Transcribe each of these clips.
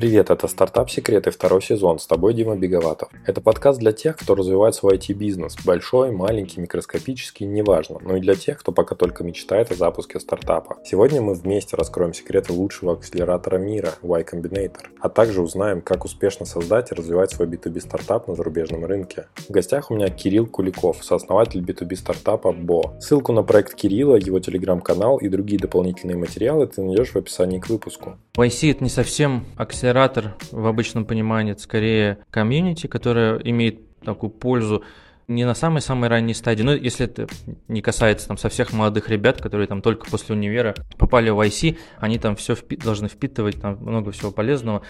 Привет, это «Стартап Секреты», второй сезон. С тобой Дима Беговатов. Это подкаст для тех, кто развивает свой IT-бизнес. Большой, маленький, микроскопический, неважно. Но и для тех, кто пока только мечтает о запуске стартапа. Сегодня мы вместе раскроем секреты лучшего акселератора мира Y Combinator. А также узнаем, как успешно создать и развивать свой B2B стартап на зарубежном рынке. В гостях у меня Кирилл Куликов, сооснователь B2B стартапа Bo. Ссылку на проект Кирилла, его телеграм-канал и другие дополнительные материалы ты найдешь в описании к выпуску. YC это не совсем акселератор акселератор в обычном понимании это скорее комьюнити, которое имеет такую пользу не на самой-самой ранней стадии, но если это не касается там со всех молодых ребят, которые там только после универа попали в IC, они там все впи- должны впитывать, там много всего полезного.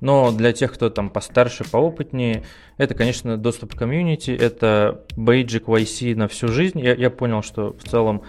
Но для тех, кто там постарше, поопытнее, это, конечно, доступ к комьюнити, это бейджик в IC на всю жизнь. Я, я понял, что в целом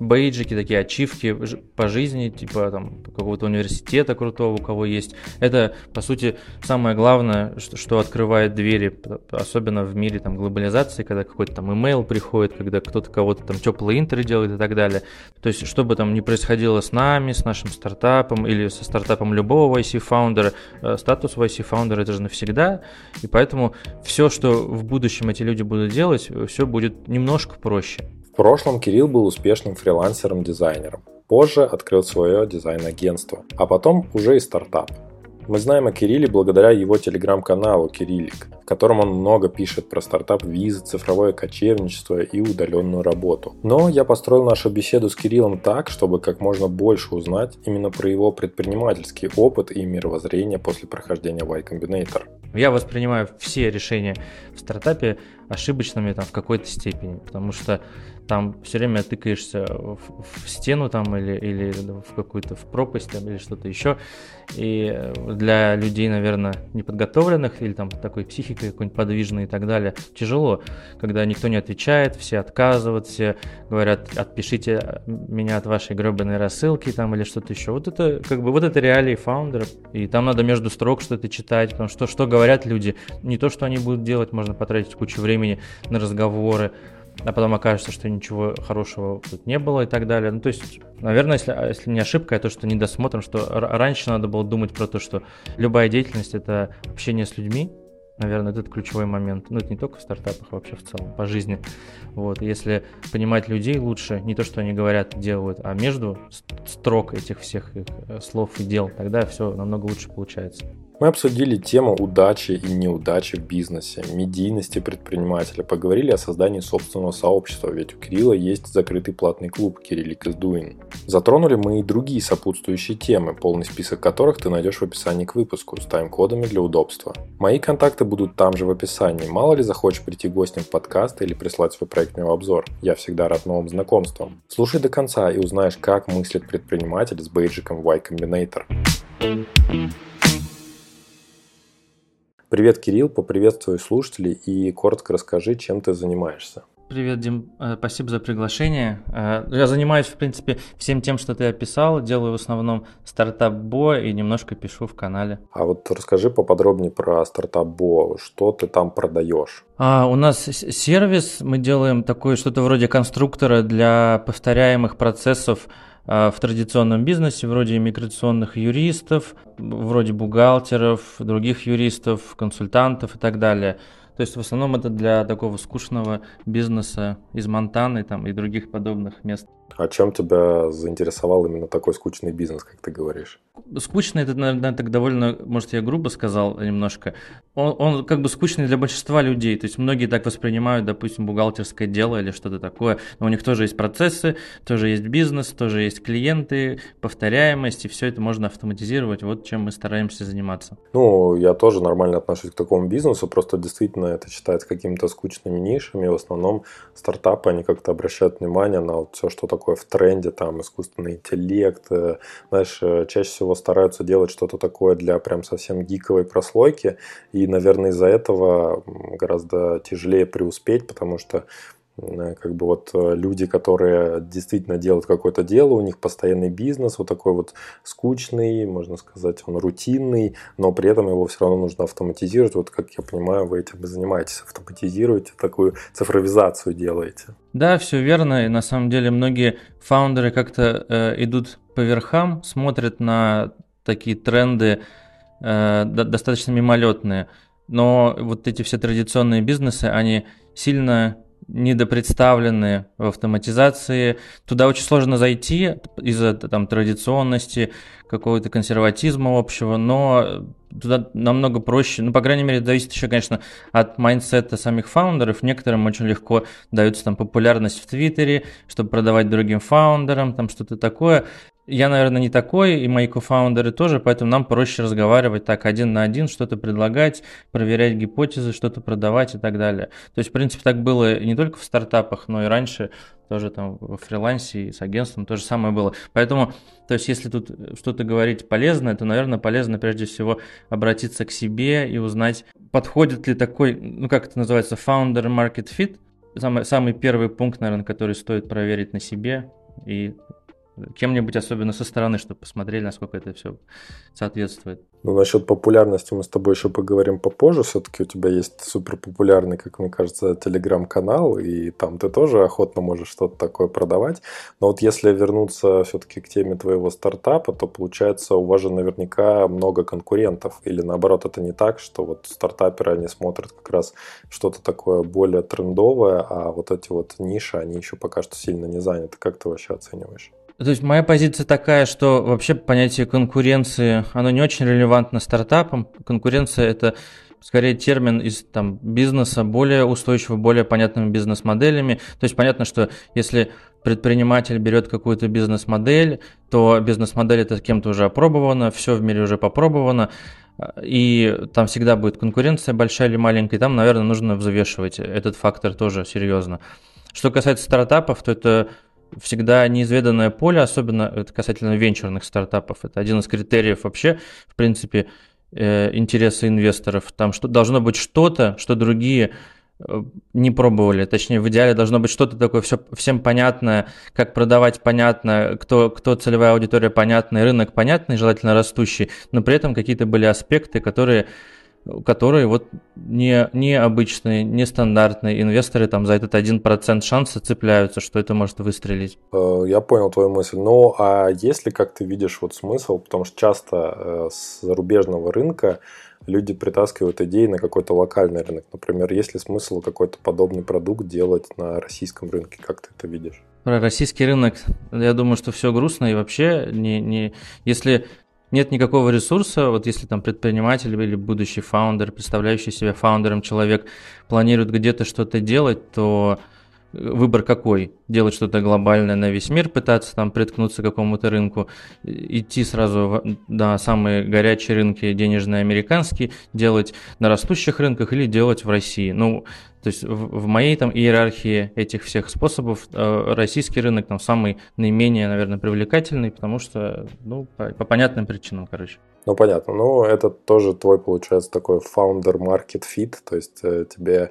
бейджики, такие ачивки по жизни, типа там какого-то университета крутого, у кого есть. Это, по сути, самое главное, что, открывает двери, особенно в мире там глобализации, когда какой-то там имейл приходит, когда кто-то кого-то там теплые интры делает и так далее. То есть, что бы там ни происходило с нами, с нашим стартапом или со стартапом любого YC-фаундера, э, статус YC-фаундера это же навсегда, и поэтому все, что в будущем эти люди будут делать, все будет немножко проще прошлом Кирилл был успешным фрилансером-дизайнером. Позже открыл свое дизайн-агентство, а потом уже и стартап. Мы знаем о Кирилле благодаря его телеграм-каналу Кириллик, в котором он много пишет про стартап визы, цифровое кочевничество и удаленную работу. Но я построил нашу беседу с Кириллом так, чтобы как можно больше узнать именно про его предпринимательский опыт и мировоззрение после прохождения Y Combinator. Я воспринимаю все решения в стартапе ошибочными там, в какой-то степени, потому что там все время тыкаешься в, в стену там или, или в какую-то в пропасть там, или что-то еще. И для людей, наверное, неподготовленных или там такой психикой какой-нибудь подвижной и так далее, тяжело, когда никто не отвечает, все отказывают, все говорят, отпишите меня от вашей гребаной рассылки там или что-то еще. Вот это как бы вот это реалии фаундера, и там надо между строк что-то читать, потому что что говорят люди, не то, что они будут делать, можно потратить кучу времени на разговоры, а потом окажется, что ничего хорошего тут не было и так далее. Ну, то есть, наверное, если, если не ошибка, а то, что недосмотром, что раньше надо было думать про то, что любая деятельность – это общение с людьми, наверное, это ключевой момент. Ну, это не только в стартапах, а вообще в целом, по жизни. Вот, если понимать людей лучше, не то, что они говорят, делают, а между строк этих всех их э, слов и дел, тогда все намного лучше получается. Мы обсудили тему удачи и неудачи в бизнесе, медийности предпринимателя, поговорили о создании собственного сообщества, ведь у Кирилла есть закрытый платный клуб Кириллик doing. Затронули мы и другие сопутствующие темы, полный список которых ты найдешь в описании к выпуску с тайм-кодами для удобства. Мои контакты будут там же в описании, мало ли захочешь прийти гостем в подкаст или прислать свой проектный обзор. Я всегда рад новым знакомствам. Слушай до конца и узнаешь, как мыслит предприниматель с бейджиком Y Combinator. Привет, Кирилл, поприветствую слушателей и коротко расскажи, чем ты занимаешься. Привет, Дим, э, спасибо за приглашение. Э, я занимаюсь, в принципе, всем тем, что ты описал. Делаю в основном стартап Бо и немножко пишу в канале. А вот расскажи поподробнее про стартап Бо. Что ты там продаешь? А, у нас сервис, мы делаем такое что-то вроде конструктора для повторяемых процессов в традиционном бизнесе, вроде иммиграционных юристов, вроде бухгалтеров, других юристов, консультантов и так далее. То есть в основном это для такого скучного бизнеса из Монтаны там, и других подобных мест. О чем тебя заинтересовал именно такой скучный бизнес, как ты говоришь? Скучный, это, наверное, так довольно, может, я грубо сказал немножко. Он, он как бы скучный для большинства людей. То есть многие так воспринимают, допустим, бухгалтерское дело или что-то такое. Но у них тоже есть процессы, тоже есть бизнес, тоже есть клиенты, повторяемость, и все это можно автоматизировать. Вот чем мы стараемся заниматься. Ну, я тоже нормально отношусь к такому бизнесу, просто действительно это считается какими-то скучными нишами. В основном стартапы, они как-то обращают внимание на вот все, что такое в тренде, там искусственный интеллект. Э, знаешь, э, чаще всего стараются делать что-то такое для прям совсем гиковой прослойки. И, наверное, из-за этого гораздо тяжелее преуспеть, потому что как бы вот э, люди, которые действительно делают какое-то дело, у них постоянный бизнес, вот такой вот скучный, можно сказать, он рутинный, но при этом его все равно нужно автоматизировать. Вот как я понимаю, вы этим и занимаетесь, автоматизируете, такую цифровизацию делаете. Да, все верно, и на самом деле многие фаундеры как-то э, идут по верхам, смотрят на такие тренды, э, достаточно мимолетные. Но вот эти все традиционные бизнесы, они сильно недопредставлены в автоматизации. Туда очень сложно зайти из-за там, традиционности, какого-то консерватизма общего, но туда намного проще. Ну, по крайней мере, зависит еще, конечно, от майндсета самих фаундеров. Некоторым очень легко дается там популярность в Твиттере, чтобы продавать другим фаундерам, там что-то такое. Я, наверное, не такой, и мои кофаундеры тоже, поэтому нам проще разговаривать так один на один, что-то предлагать, проверять гипотезы, что-то продавать и так далее. То есть, в принципе, так было не только в стартапах, но и раньше тоже там в фрилансе и с агентством то же самое было. Поэтому, то есть, если тут что-то говорить полезное, то, наверное, полезно прежде всего обратиться к себе и узнать, подходит ли такой, ну, как это называется, founder market fit, самый, самый первый пункт, наверное, который стоит проверить на себе и кем-нибудь, особенно со стороны, чтобы посмотрели, насколько это все соответствует. Ну, насчет популярности мы с тобой еще поговорим попозже. Все-таки у тебя есть супер популярный, как мне кажется, телеграм-канал, и там ты тоже охотно можешь что-то такое продавать. Но вот если вернуться все-таки к теме твоего стартапа, то получается у вас же наверняка много конкурентов. Или наоборот, это не так, что вот стартаперы, они смотрят как раз что-то такое более трендовое, а вот эти вот ниши, они еще пока что сильно не заняты. Как ты вообще оцениваешь? То есть моя позиция такая, что вообще понятие конкуренции, оно не очень релевантно стартапам. Конкуренция – это скорее термин из там, бизнеса, более устойчивый, более понятными бизнес-моделями. То есть понятно, что если предприниматель берет какую-то бизнес-модель, то бизнес-модель это кем-то уже опробована, все в мире уже попробовано, и там всегда будет конкуренция большая или маленькая, и там, наверное, нужно взвешивать этот фактор тоже серьезно. Что касается стартапов, то это всегда неизведанное поле, особенно это касательно венчурных стартапов. Это один из критериев вообще, в принципе, э, интереса инвесторов. Там что, должно быть что-то, что другие э, не пробовали. Точнее, в идеале должно быть что-то такое все, всем понятное, как продавать понятно, кто, кто целевая аудитория понятная, рынок понятный, желательно растущий, но при этом какие-то были аспекты, которые которые вот не, необычные, нестандартные инвесторы там за этот 1% шанса цепляются, что это может выстрелить. Э, я понял твою мысль. Ну, а если, как ты видишь, вот смысл, потому что часто э, с зарубежного рынка люди притаскивают идеи на какой-то локальный рынок. Например, есть ли смысл какой-то подобный продукт делать на российском рынке? Как ты это видишь? Про российский рынок, я думаю, что все грустно и вообще не, не... Если нет никакого ресурса, вот если там предприниматель или будущий фаундер, представляющий себя фаундером человек, планирует где-то что-то делать, то выбор какой? Делать что-то глобальное на весь мир, пытаться там приткнуться к какому-то рынку, идти сразу на самые горячие рынки денежные американские, делать на растущих рынках или делать в России. Ну, то есть в, в моей там иерархии этих всех способов э, российский рынок там самый наименее, наверное, привлекательный, потому что, ну, по, по понятным причинам, короче. Ну, понятно. Ну, это тоже твой, получается, такой founder market fit, то есть э, тебе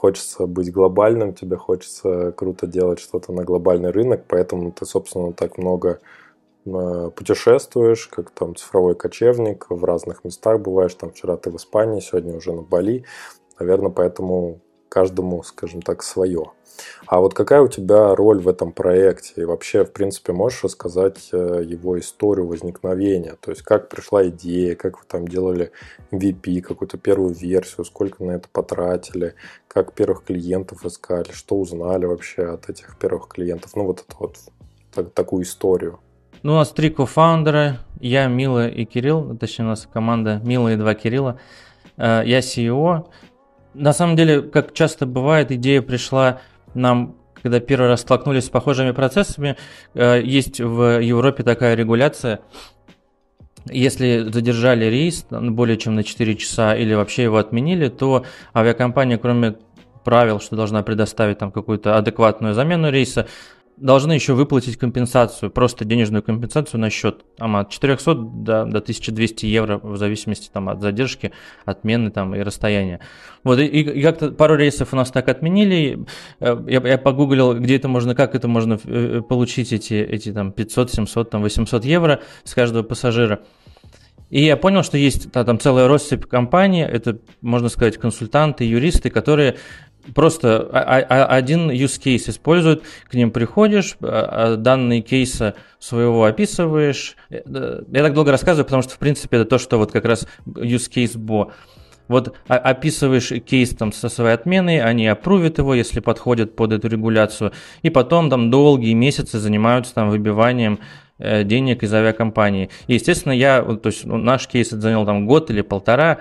хочется быть глобальным, тебе хочется круто делать что-то на глобальный рынок, поэтому ты, собственно, так много э, путешествуешь, как там цифровой кочевник, в разных местах бываешь, там вчера ты в Испании, сегодня уже на Бали, наверное, поэтому каждому, скажем так, свое. А вот какая у тебя роль в этом проекте? И вообще, в принципе, можешь рассказать э, его историю возникновения? То есть, как пришла идея, как вы там делали MVP, какую-то первую версию, сколько на это потратили, как первых клиентов искали, что узнали вообще от этих первых клиентов? Ну, вот это вот так, такую историю. Ну, у нас три кофаундера, я, Мила и Кирилл, точнее, у нас команда Мила и два Кирилла. Э, я CEO, на самом деле, как часто бывает, идея пришла нам, когда первый раз столкнулись с похожими процессами. Э, есть в Европе такая регуляция. Если задержали рейс более чем на 4 часа или вообще его отменили, то авиакомпания, кроме правил, что должна предоставить там какую-то адекватную замену рейса, должны еще выплатить компенсацию, просто денежную компенсацию на счет там, от 400 до, до 1200 евро в зависимости там, от задержки, отмены там, и расстояния. Вот, и, и как-то пару рейсов у нас так отменили. Э, я, я погуглил, где это можно, как это можно э, получить эти, эти там 500, 700, там 800 евро с каждого пассажира. И я понял, что есть да, там целая россыпь компаний, это, можно сказать, консультанты, юристы, которые просто один use case используют, к ним приходишь, данные кейса своего описываешь. Я так долго рассказываю, потому что, в принципе, это то, что вот как раз use case Bo. Вот описываешь кейс там со своей отменой, они опрувят его, если подходят под эту регуляцию, и потом там долгие месяцы занимаются там выбиванием э, денег из авиакомпании. И, естественно, я, то есть ну, наш кейс занял там год или полтора,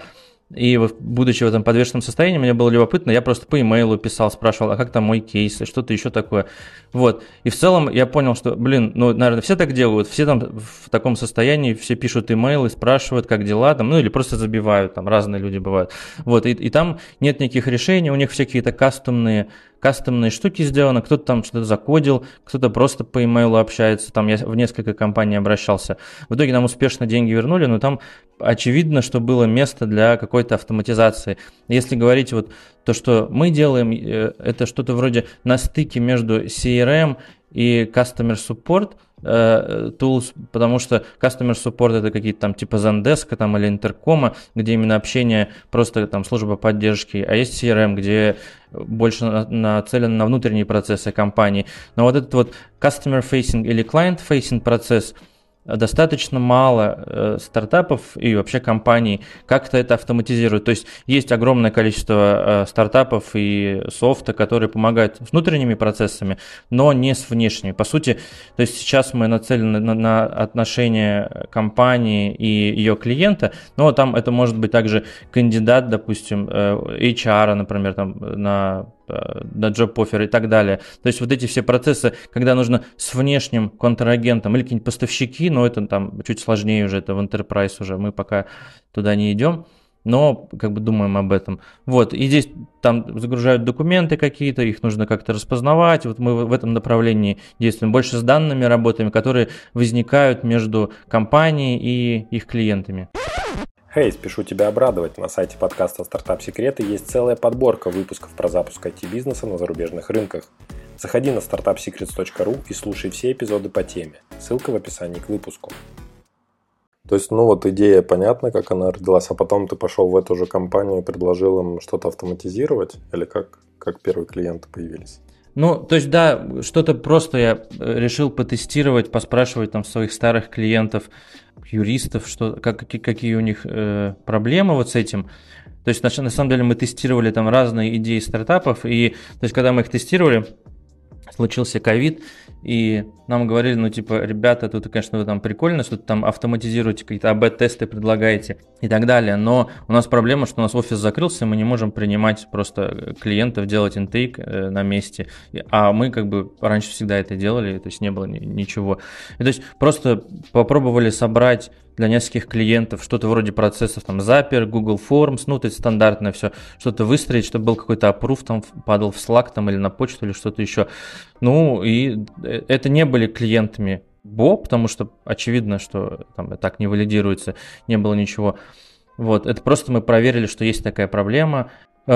и будучи в этом подвешенном состоянии, мне было любопытно, я просто по имейлу писал, спрашивал, а как там мой кейс, что-то еще такое. Вот. И в целом я понял, что, блин, ну, наверное, все так делают, все там в таком состоянии, все пишут имейлы, спрашивают, как дела там, ну или просто забивают, там разные люди бывают. Вот. И, и там нет никаких решений, у них все какие-то кастомные кастомные штуки сделаны, кто-то там что-то закодил, кто-то просто по имейлу общается, там я в несколько компаний обращался. В итоге нам успешно деньги вернули, но там очевидно, что было место для какой-то автоматизации. Если говорить вот то, что мы делаем, э, это что-то вроде на стыке между CRM и Customer Support – Э, tools, потому что Customer Support это какие-то там типа Zendesk там, или Интеркома, где именно общение, просто там служба поддержки, а есть CRM, где больше нацелен на внутренние процессы компании. Но вот этот вот Customer Facing или Client Facing процесс – достаточно мало э, стартапов и вообще компаний как-то это автоматизируют. То есть есть огромное количество э, стартапов и софта, которые помогают с внутренними процессами, но не с внешними. По сути, то есть сейчас мы нацелены на, на отношения компании и ее клиента, но там это может быть также кандидат, допустим, э, HR, например, там на на job и так далее. То есть вот эти все процессы, когда нужно с внешним контрагентом или какие-нибудь поставщики, но это там чуть сложнее уже, это в enterprise уже, мы пока туда не идем но как бы думаем об этом. Вот, и здесь там загружают документы какие-то, их нужно как-то распознавать. Вот мы в этом направлении действуем. Больше с данными работаем, которые возникают между компанией и их клиентами. Хей, hey, спешу тебя обрадовать. На сайте подкаста «Стартап Секреты» есть целая подборка выпусков про запуск IT-бизнеса на зарубежных рынках. Заходи на startupsecrets.ru и слушай все эпизоды по теме. Ссылка в описании к выпуску. То есть, ну вот идея понятна, как она родилась, а потом ты пошел в эту же компанию и предложил им что-то автоматизировать? Или как, как первые клиенты появились? Ну, то есть, да, что-то просто я э, решил потестировать, поспрашивать там своих старых клиентов, юристов, что, как, какие у них э, проблемы вот с этим. То есть, на, на самом деле, мы тестировали там разные идеи стартапов, и, то есть, когда мы их тестировали, случился ковид, и нам говорили, ну, типа, ребята, тут, конечно, вы там прикольно, что-то там автоматизируете, какие-то АБ-тесты предлагаете и так далее, но у нас проблема, что у нас офис закрылся, мы не можем принимать просто клиентов, делать интейк э, на месте, а мы как бы раньше всегда это делали, то есть не было ничего. И, то есть просто попробовали собрать для нескольких клиентов, что-то вроде процессов, там, Zapier, Google Forms, ну, то есть стандартное все, что-то выстроить, чтобы был какой-то аппрув, там, падал в Slack, там, или на почту, или что-то еще. Ну, и э, это не были клиентами Бо, потому что очевидно, что там так не валидируется, не было ничего. Вот, это просто мы проверили, что есть такая проблема,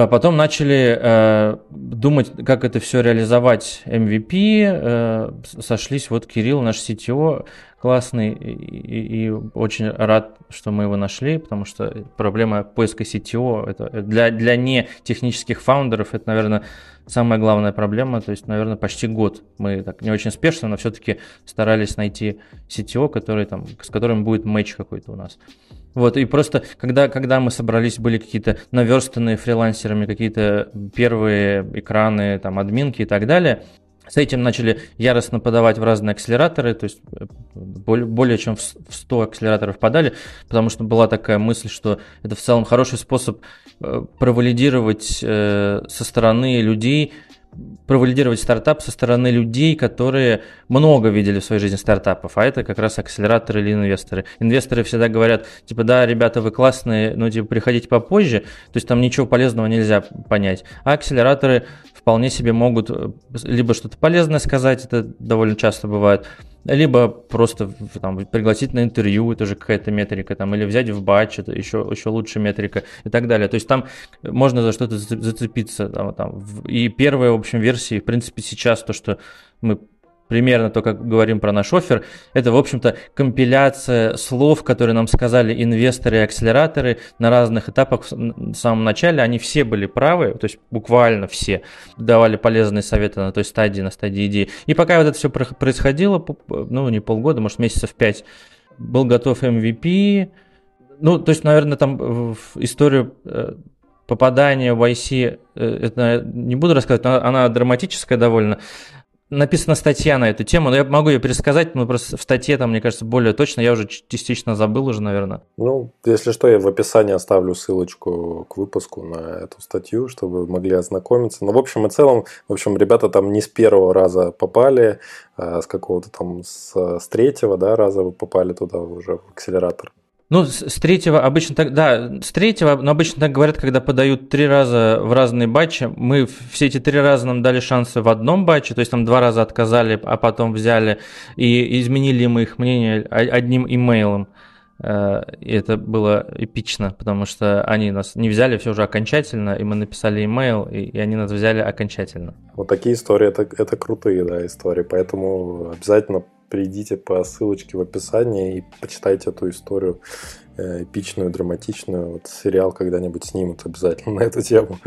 потом начали э, думать, как это все реализовать MVP. Э, сошлись вот Кирилл, наш CTO, классный, и, и очень рад, что мы его нашли, потому что проблема поиска CTO это для, для не технических фаундеров это, наверное, самая главная проблема. То есть, наверное, почти год мы так не очень спешно, но все-таки старались найти CTO, который, там, с которым будет матч какой-то у нас. Вот, и просто, когда, когда мы собрались, были какие-то наверстанные фрилансерами, какие-то первые экраны, там, админки и так далее, с этим начали яростно подавать в разные акселераторы, то есть э, более чем в 100 акселераторов подали, потому что была такая мысль, что это в целом хороший способ э, провалидировать э, со стороны людей провалидировать стартап со стороны людей, которые много видели в своей жизни стартапов, а это как раз акселераторы или инвесторы. Инвесторы всегда говорят, типа, да, ребята, вы классные, но типа приходите попозже, то есть там ничего полезного нельзя понять. А акселераторы вполне себе могут э, либо что-то полезное сказать, это довольно часто бывает, либо просто там, пригласить на интервью, это же какая-то метрика, там, или взять в батч, это еще, еще лучше метрика и так далее. То есть там можно за что-то зацепиться. Там, там. И первая, в общем, версии, в принципе, сейчас то, что мы примерно то, как говорим про наш офер, это, в общем-то, компиляция слов, которые нам сказали инвесторы и акселераторы на разных этапах в самом начале. Они все были правы, то есть буквально все давали полезные советы на той стадии, на стадии идеи. И пока вот это все происходило, ну, не полгода, может, месяцев пять, был готов MVP. Ну, то есть, наверное, там в историю э, попадания в IC, э, это не буду рассказывать, но она драматическая довольно написана статья на эту тему, но я могу ее пересказать, но просто в статье там, мне кажется, более точно. Я уже частично забыл уже, наверное. Ну, если что, я в описании оставлю ссылочку к выпуску на эту статью, чтобы вы могли ознакомиться. Но в общем и целом, в общем, ребята там не с первого раза попали, а с какого-то там с, с третьего да, раза вы попали туда уже в акселератор. Ну, с третьего обычно так, да, с третьего, но обычно так говорят, когда подают три раза в разные батчи. Мы все эти три раза нам дали шансы в одном батче, то есть там два раза отказали, а потом взяли и изменили мы их мнение одним имейлом. Э, и это было эпично, потому что они нас не взяли все уже окончательно, и мы написали имейл, и они нас взяли окончательно. Вот такие истории, это, это крутые, да, истории, поэтому обязательно перейдите по ссылочке в описании и почитайте эту историю эпичную, драматичную. Вот сериал когда-нибудь снимут обязательно на эту тему.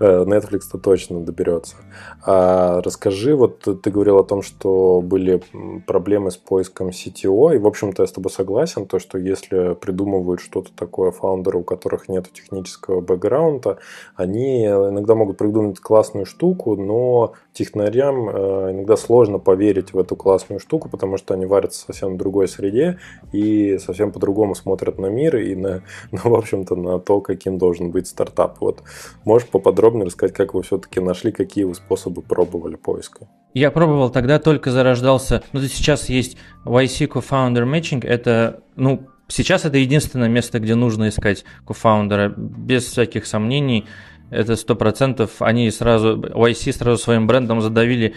Э, Netflix-то точно доберется. А расскажи, вот ты говорил о том, что были проблемы с поиском CTO, и, в общем-то, я с тобой согласен, то, что если придумывают что-то такое фаундеры, у которых нет технического бэкграунда, они иногда могут придумать классную штуку, но технарям э, иногда сложно поверить в эту классную штуку, потому что они варятся совсем в другой среде и совсем по-другому смотрят на мир и на, ну, в общем-то, на то, каким должен быть стартап. Вот можешь поподробнее рассказать, как вы все-таки нашли, какие вы способы пробовали поиска? Я пробовал, тогда только зарождался, ну, сейчас есть YC Co-Founder Matching, это, ну, сейчас это единственное место, где нужно искать кофаундера, без всяких сомнений, это сто процентов. Они сразу, YC сразу своим брендом задавили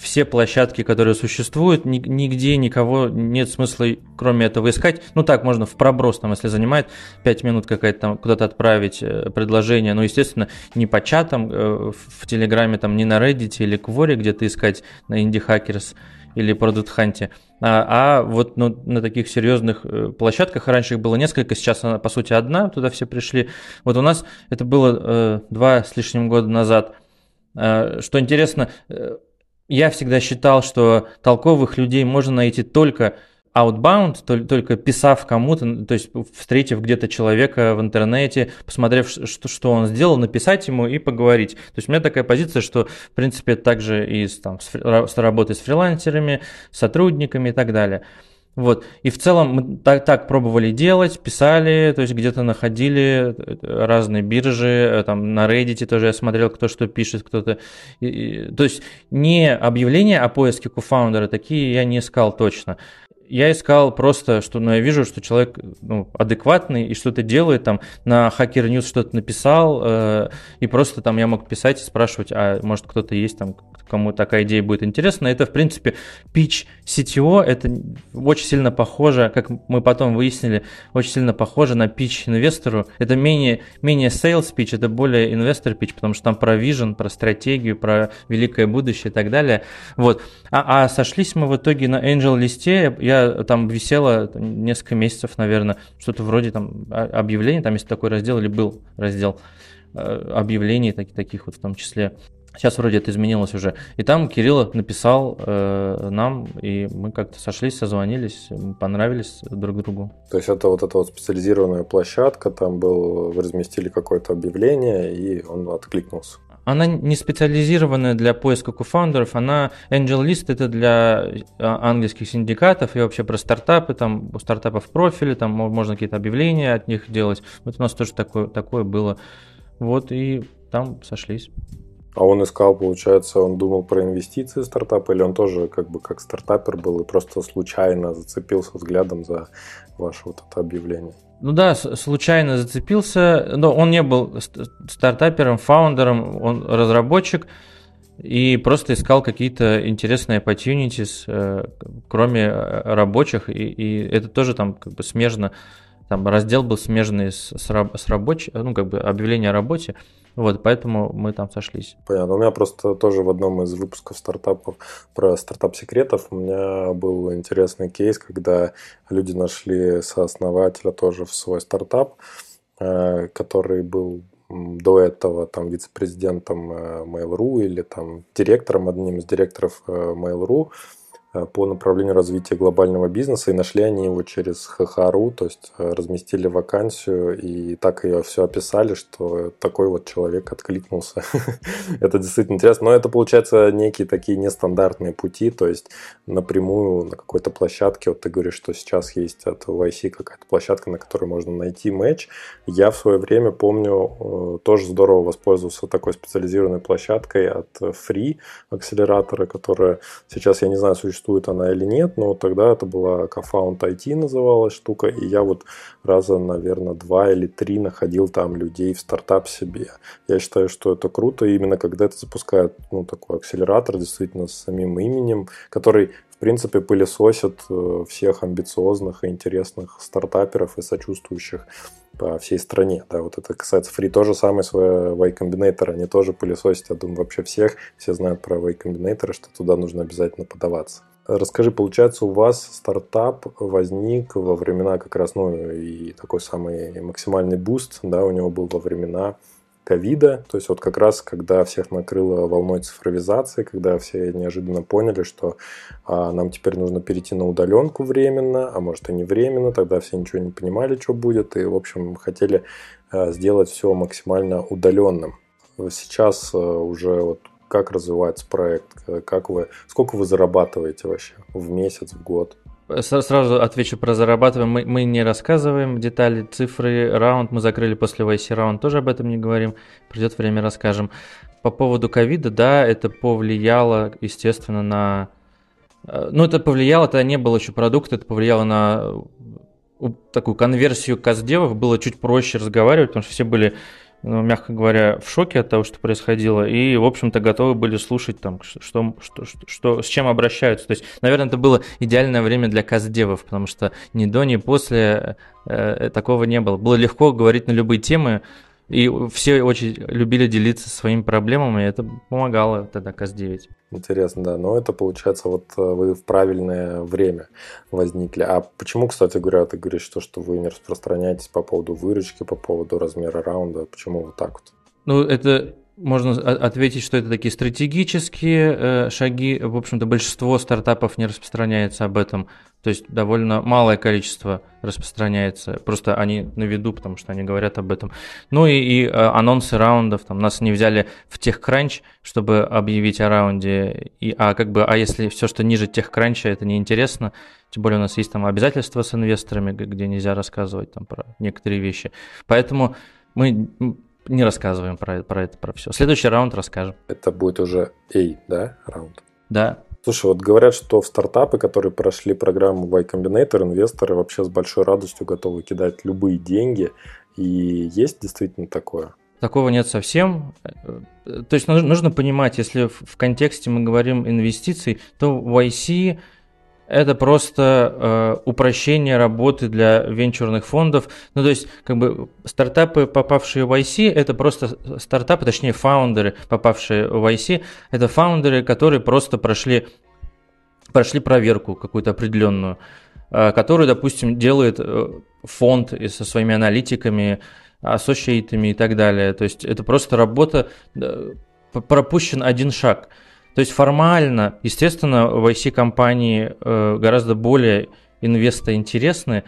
все площадки, которые существуют. Нигде никого нет смысла, кроме этого, искать. Ну так, можно в проброс, там, если занимает 5 минут какая-то там куда-то отправить э, предложение. Но, естественно, не по чатам, э, в Телеграме, там, не на Reddit или Кворе где-то искать на Indie Hackers или Product Hunt, а, а вот ну, на таких серьезных э, площадках, раньше их было несколько, сейчас она, по сути, одна, туда все пришли. Вот у нас это было э, два с лишним года назад. Э, что интересно, э, я всегда считал, что толковых людей можно найти только outbound, только писав кому-то, то есть встретив где-то человека в интернете, посмотрев, что, что он сделал, написать ему и поговорить. То есть у меня такая позиция, что, в принципе, также и с, там, с, работой с фрилансерами, сотрудниками и так далее. Вот. И в целом мы так, так пробовали делать, писали, то есть где-то находили э, разные биржи, э, там на Reddit тоже я смотрел, кто что пишет, кто-то. И, и, то есть не объявления о поиске кофаундера, такие я не искал точно я искал просто, что ну, я вижу, что человек ну, адекватный и что-то делает, там на Hacker News что-то написал, э, и просто там я мог писать и спрашивать, а может кто-то есть там, кому такая идея будет интересна. Это, в принципе, pitch CTO, это очень сильно похоже, как мы потом выяснили, очень сильно похоже на pitch инвестору. Это менее, менее sales pitch, это более инвестор pitch, потому что там про vision, про стратегию, про великое будущее и так далее. Вот. А, а сошлись мы в итоге на Angel листе, я там висела несколько месяцев, наверное, что-то вроде там объявлений, там есть такой раздел, или был раздел э, объявлений таких, таких вот в том числе. Сейчас вроде это изменилось уже. И там Кирилл написал э, нам, и мы как-то сошлись, созвонились, понравились друг другу. То есть это вот эта вот специализированная площадка, там был, вы разместили какое-то объявление, и он откликнулся. Она не специализированная для поиска кофаундеров, она Angel List это для а, английских синдикатов и вообще про стартапы, там у стартапов профили, там можно какие-то объявления от них делать. Вот у нас тоже такое, такое было. Вот и там сошлись. А он искал, получается, он думал про инвестиции стартапа, или он тоже как бы как стартапер был и просто случайно зацепился взглядом за ваше вот это объявление? Ну да, случайно зацепился, но он не был стартапером, фаундером, он разработчик и просто искал какие-то интересные opportunities, э, кроме э, рабочих, и, и это тоже там как бы смежно там раздел был смежный с, с, раб, с рабочим, ну, как бы объявление о работе, вот, поэтому мы там сошлись. Понятно. У меня просто тоже в одном из выпусков стартапов про стартап-секретов у меня был интересный кейс, когда люди нашли сооснователя тоже в свой стартап, э, который был до этого там вице-президентом э, Mail.ru или там директором, одним из директоров э, Mail.ru, по направлению развития глобального бизнеса, и нашли они его через ХХРУ, то есть э, разместили вакансию и так ее все описали, что такой вот человек откликнулся. это действительно интересно, но это получается некие такие нестандартные пути, то есть напрямую на какой-то площадке, вот ты говоришь, что сейчас есть от YC какая-то площадка, на которой можно найти матч. Я в свое время помню, э, тоже здорово воспользовался такой специализированной площадкой от Free акселератора, которая сейчас, я не знаю, существует существует она или нет, но тогда это была Cofound IT называлась штука, и я вот раза, наверное, два или три находил там людей в стартап себе. Я считаю, что это круто, именно когда это запускает ну, такой акселератор действительно с самим именем, который в принципе, пылесосит э, всех амбициозных и интересных стартаперов и сочувствующих по всей стране. Да, вот это касается free. То же самое с Y Combinator. Они тоже пылесосят, я думаю, вообще всех. Все знают про Y Combinator, что туда нужно обязательно подаваться. Расскажи, получается, у вас стартап возник во времена как раз, ну, и такой самый максимальный буст, да, у него был во времена ковида, то есть вот как раз, когда всех накрыло волной цифровизации, когда все неожиданно поняли, что а, нам теперь нужно перейти на удаленку временно, а может и не временно, тогда все ничего не понимали, что будет, и, в общем, хотели а, сделать все максимально удаленным. Сейчас а, уже вот как развивается проект, как вы, сколько вы зарабатываете вообще в месяц, в год? Сразу отвечу про зарабатываем. Мы, мы не рассказываем детали, цифры, раунд мы закрыли после YC раунд, тоже об этом не говорим. Придет время, расскажем. По поводу ковида, да, это повлияло, естественно, на... Э, ну, это повлияло, это не был еще продукт, это повлияло на э, такую конверсию каздевов, было чуть проще разговаривать, потому что все были ну, мягко говоря, в шоке от того, что происходило, и, в общем-то, готовы были слушать, там, что, что, что, с чем обращаются. То есть, наверное, это было идеальное время для каздевов, потому что ни до, ни после э, такого не было. Было легко говорить на любые темы, и все очень любили делиться своими проблемами, и это помогало тогда КАЗ-9. Интересно, да. Но это получается, вот э, вы в правильное время возникли. А почему, кстати говоря, ты говоришь, что, что вы не распространяетесь по поводу выручки, по поводу размера раунда? Почему вот так вот? Ну, это можно ответить, что это такие стратегические э, шаги. В общем-то, большинство стартапов не распространяется об этом. То есть довольно малое количество распространяется. Просто они на виду, потому что они говорят об этом. Ну и, и э, анонсы раундов. Там нас не взяли в техкранч, чтобы объявить о раунде. И, а как бы, а если все, что ниже техкранча, это неинтересно. Тем более у нас есть там обязательства с инвесторами, где нельзя рассказывать там про некоторые вещи. Поэтому мы не рассказываем про, про это, про все. Следующий раунд расскажем. Это будет уже A, да, раунд? Да, Слушай, вот говорят, что в стартапы, которые прошли программу Y Combinator, инвесторы вообще с большой радостью готовы кидать любые деньги. И есть действительно такое? Такого нет совсем. То есть нужно понимать, если в контексте мы говорим инвестиций, то YC это просто э, упрощение работы для венчурных фондов. Ну, то есть, как бы стартапы, попавшие в IC, это просто стартапы, точнее, фаундеры, попавшие в IC, это фаундеры, которые просто прошли, прошли проверку какую-то определенную, э, которую, допустим, делает э, фонд со своими аналитиками, ассоциатами и так далее. То есть, это просто работа, э, пропущен один шаг – то есть формально, естественно, в IC-компании э, гораздо более инвестоинтересны,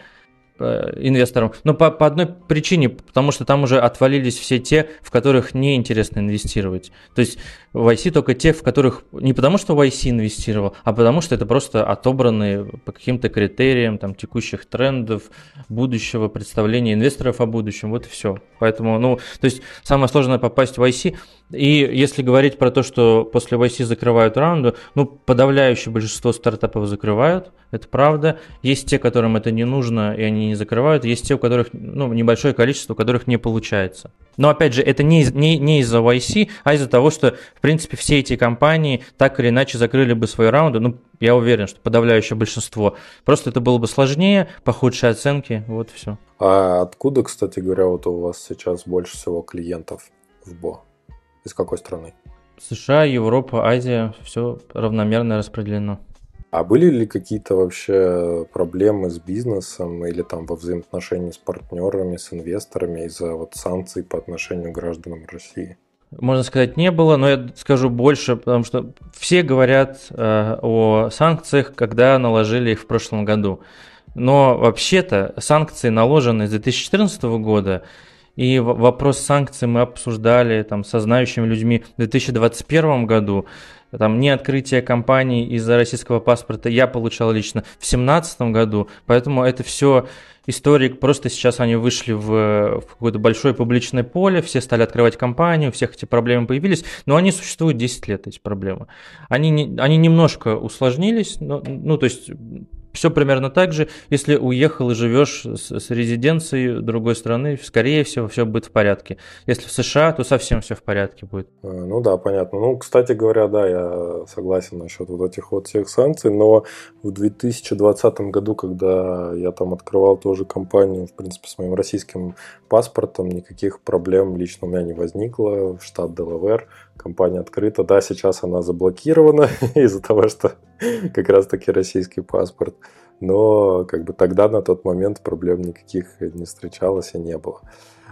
Э, инвесторам. Но по, по одной причине, потому что там уже отвалились все те, в которых неинтересно инвестировать. То есть в IC только те, в которых не потому, что в IC инвестировал, а потому что это просто отобранные по каким-то критериям там, текущих трендов, будущего, представления инвесторов о будущем. Вот и все. Поэтому, ну, то есть самое сложное попасть в IC. И если говорить про то, что после YC закрывают раунды, ну, подавляющее большинство стартапов закрывают, это правда. Есть те, которым это не нужно, и они не закрывают, есть те, у которых, ну, небольшое количество, у которых не получается. Но, опять же, это не, не, не из-за YC, а из-за того, что, в принципе, все эти компании так или иначе закрыли бы свои раунды, ну, я уверен, что подавляющее большинство. Просто это было бы сложнее, похудшие оценки, вот все. А откуда, кстати говоря, вот у вас сейчас больше всего клиентов в БО? Из какой страны? США, Европа, Азия, все равномерно распределено. А были ли какие-то вообще проблемы с бизнесом или там во взаимоотношении с партнерами, с инвесторами из-за вот санкций по отношению к гражданам России? Можно сказать, не было, но я скажу больше, потому что все говорят э, о санкциях, когда наложили их в прошлом году. Но вообще-то санкции наложены с 2014 года, и вопрос санкций мы обсуждали там, со знающими людьми в 2021 году. Там не открытие компаний из-за российского паспорта я получал лично в 2017 году. Поэтому это все истории, просто сейчас они вышли в, в какое-то большое публичное поле, все стали открывать компании, у всех эти проблемы появились, но они существуют 10 лет, эти проблемы. Они, не, они немножко усложнились, но, ну, то есть все примерно так же. Если уехал и живешь с, с резиденцией другой страны, скорее всего, все будет в порядке. Если в США, то совсем все в порядке будет. Э, ну да, понятно. Ну, кстати говоря, да, я согласен насчет вот этих вот всех санкций, но в 2020 году, когда я там открывал тоже компанию, в принципе, с моим российским паспортом, никаких проблем лично у меня не возникло. В штат Делавер компания открыта. Да, сейчас она заблокирована из-за того, что как раз-таки российский паспорт. Но как бы тогда на тот момент проблем никаких не встречалось и не было.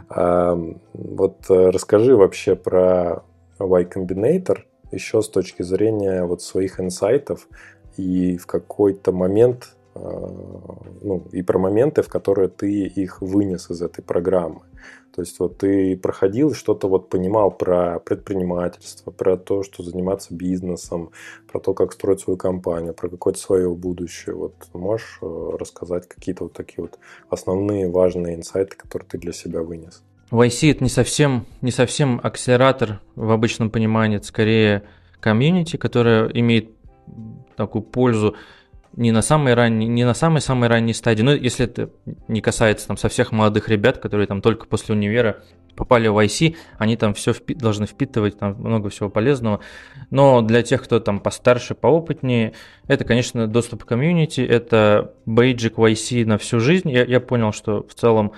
А, вот э, расскажи вообще про Y Combinator еще с точки зрения вот своих инсайтов и в какой-то момент, ну, и про моменты, в которые ты их вынес из этой программы. То есть вот ты проходил, что-то вот понимал про предпринимательство, про то, что заниматься бизнесом, про то, как строить свою компанию, про какое-то свое будущее. Вот можешь э, рассказать какие-то вот такие вот основные важные инсайты, которые ты для себя вынес? YC это не совсем, не совсем акселератор в обычном понимании, это скорее комьюнити, которая имеет такую пользу не на самой ранней, не на самой самой ранней стадии, но если это не касается там со всех молодых ребят, которые там только после универа попали в IC, они там все впи- должны впитывать, там много всего полезного. Но для тех, кто там постарше, поопытнее, это, конечно, доступ к комьюнити, это бейджик в IC на всю жизнь. Я, я понял, что в целом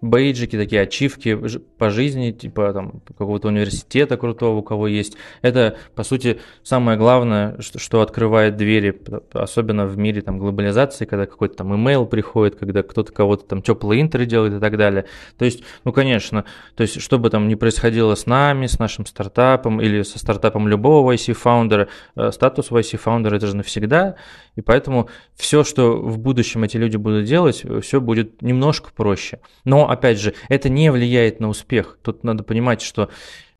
бейджики, такие ачивки по жизни, типа там какого-то университета крутого, у кого есть. Это, по сути, самое главное, что, открывает двери, особенно в мире там глобализации, когда какой-то там имейл приходит, когда кто-то кого-то там теплые интеры делает и так далее. То есть, ну, конечно, то есть, что бы там ни происходило с нами, с нашим стартапом или со стартапом любого YC-фаундера, э, статус YC-фаундера это же навсегда, и поэтому все, что в будущем эти люди будут делать, все будет немножко проще. Но, опять же, это не влияет на успех. Тут надо понимать, что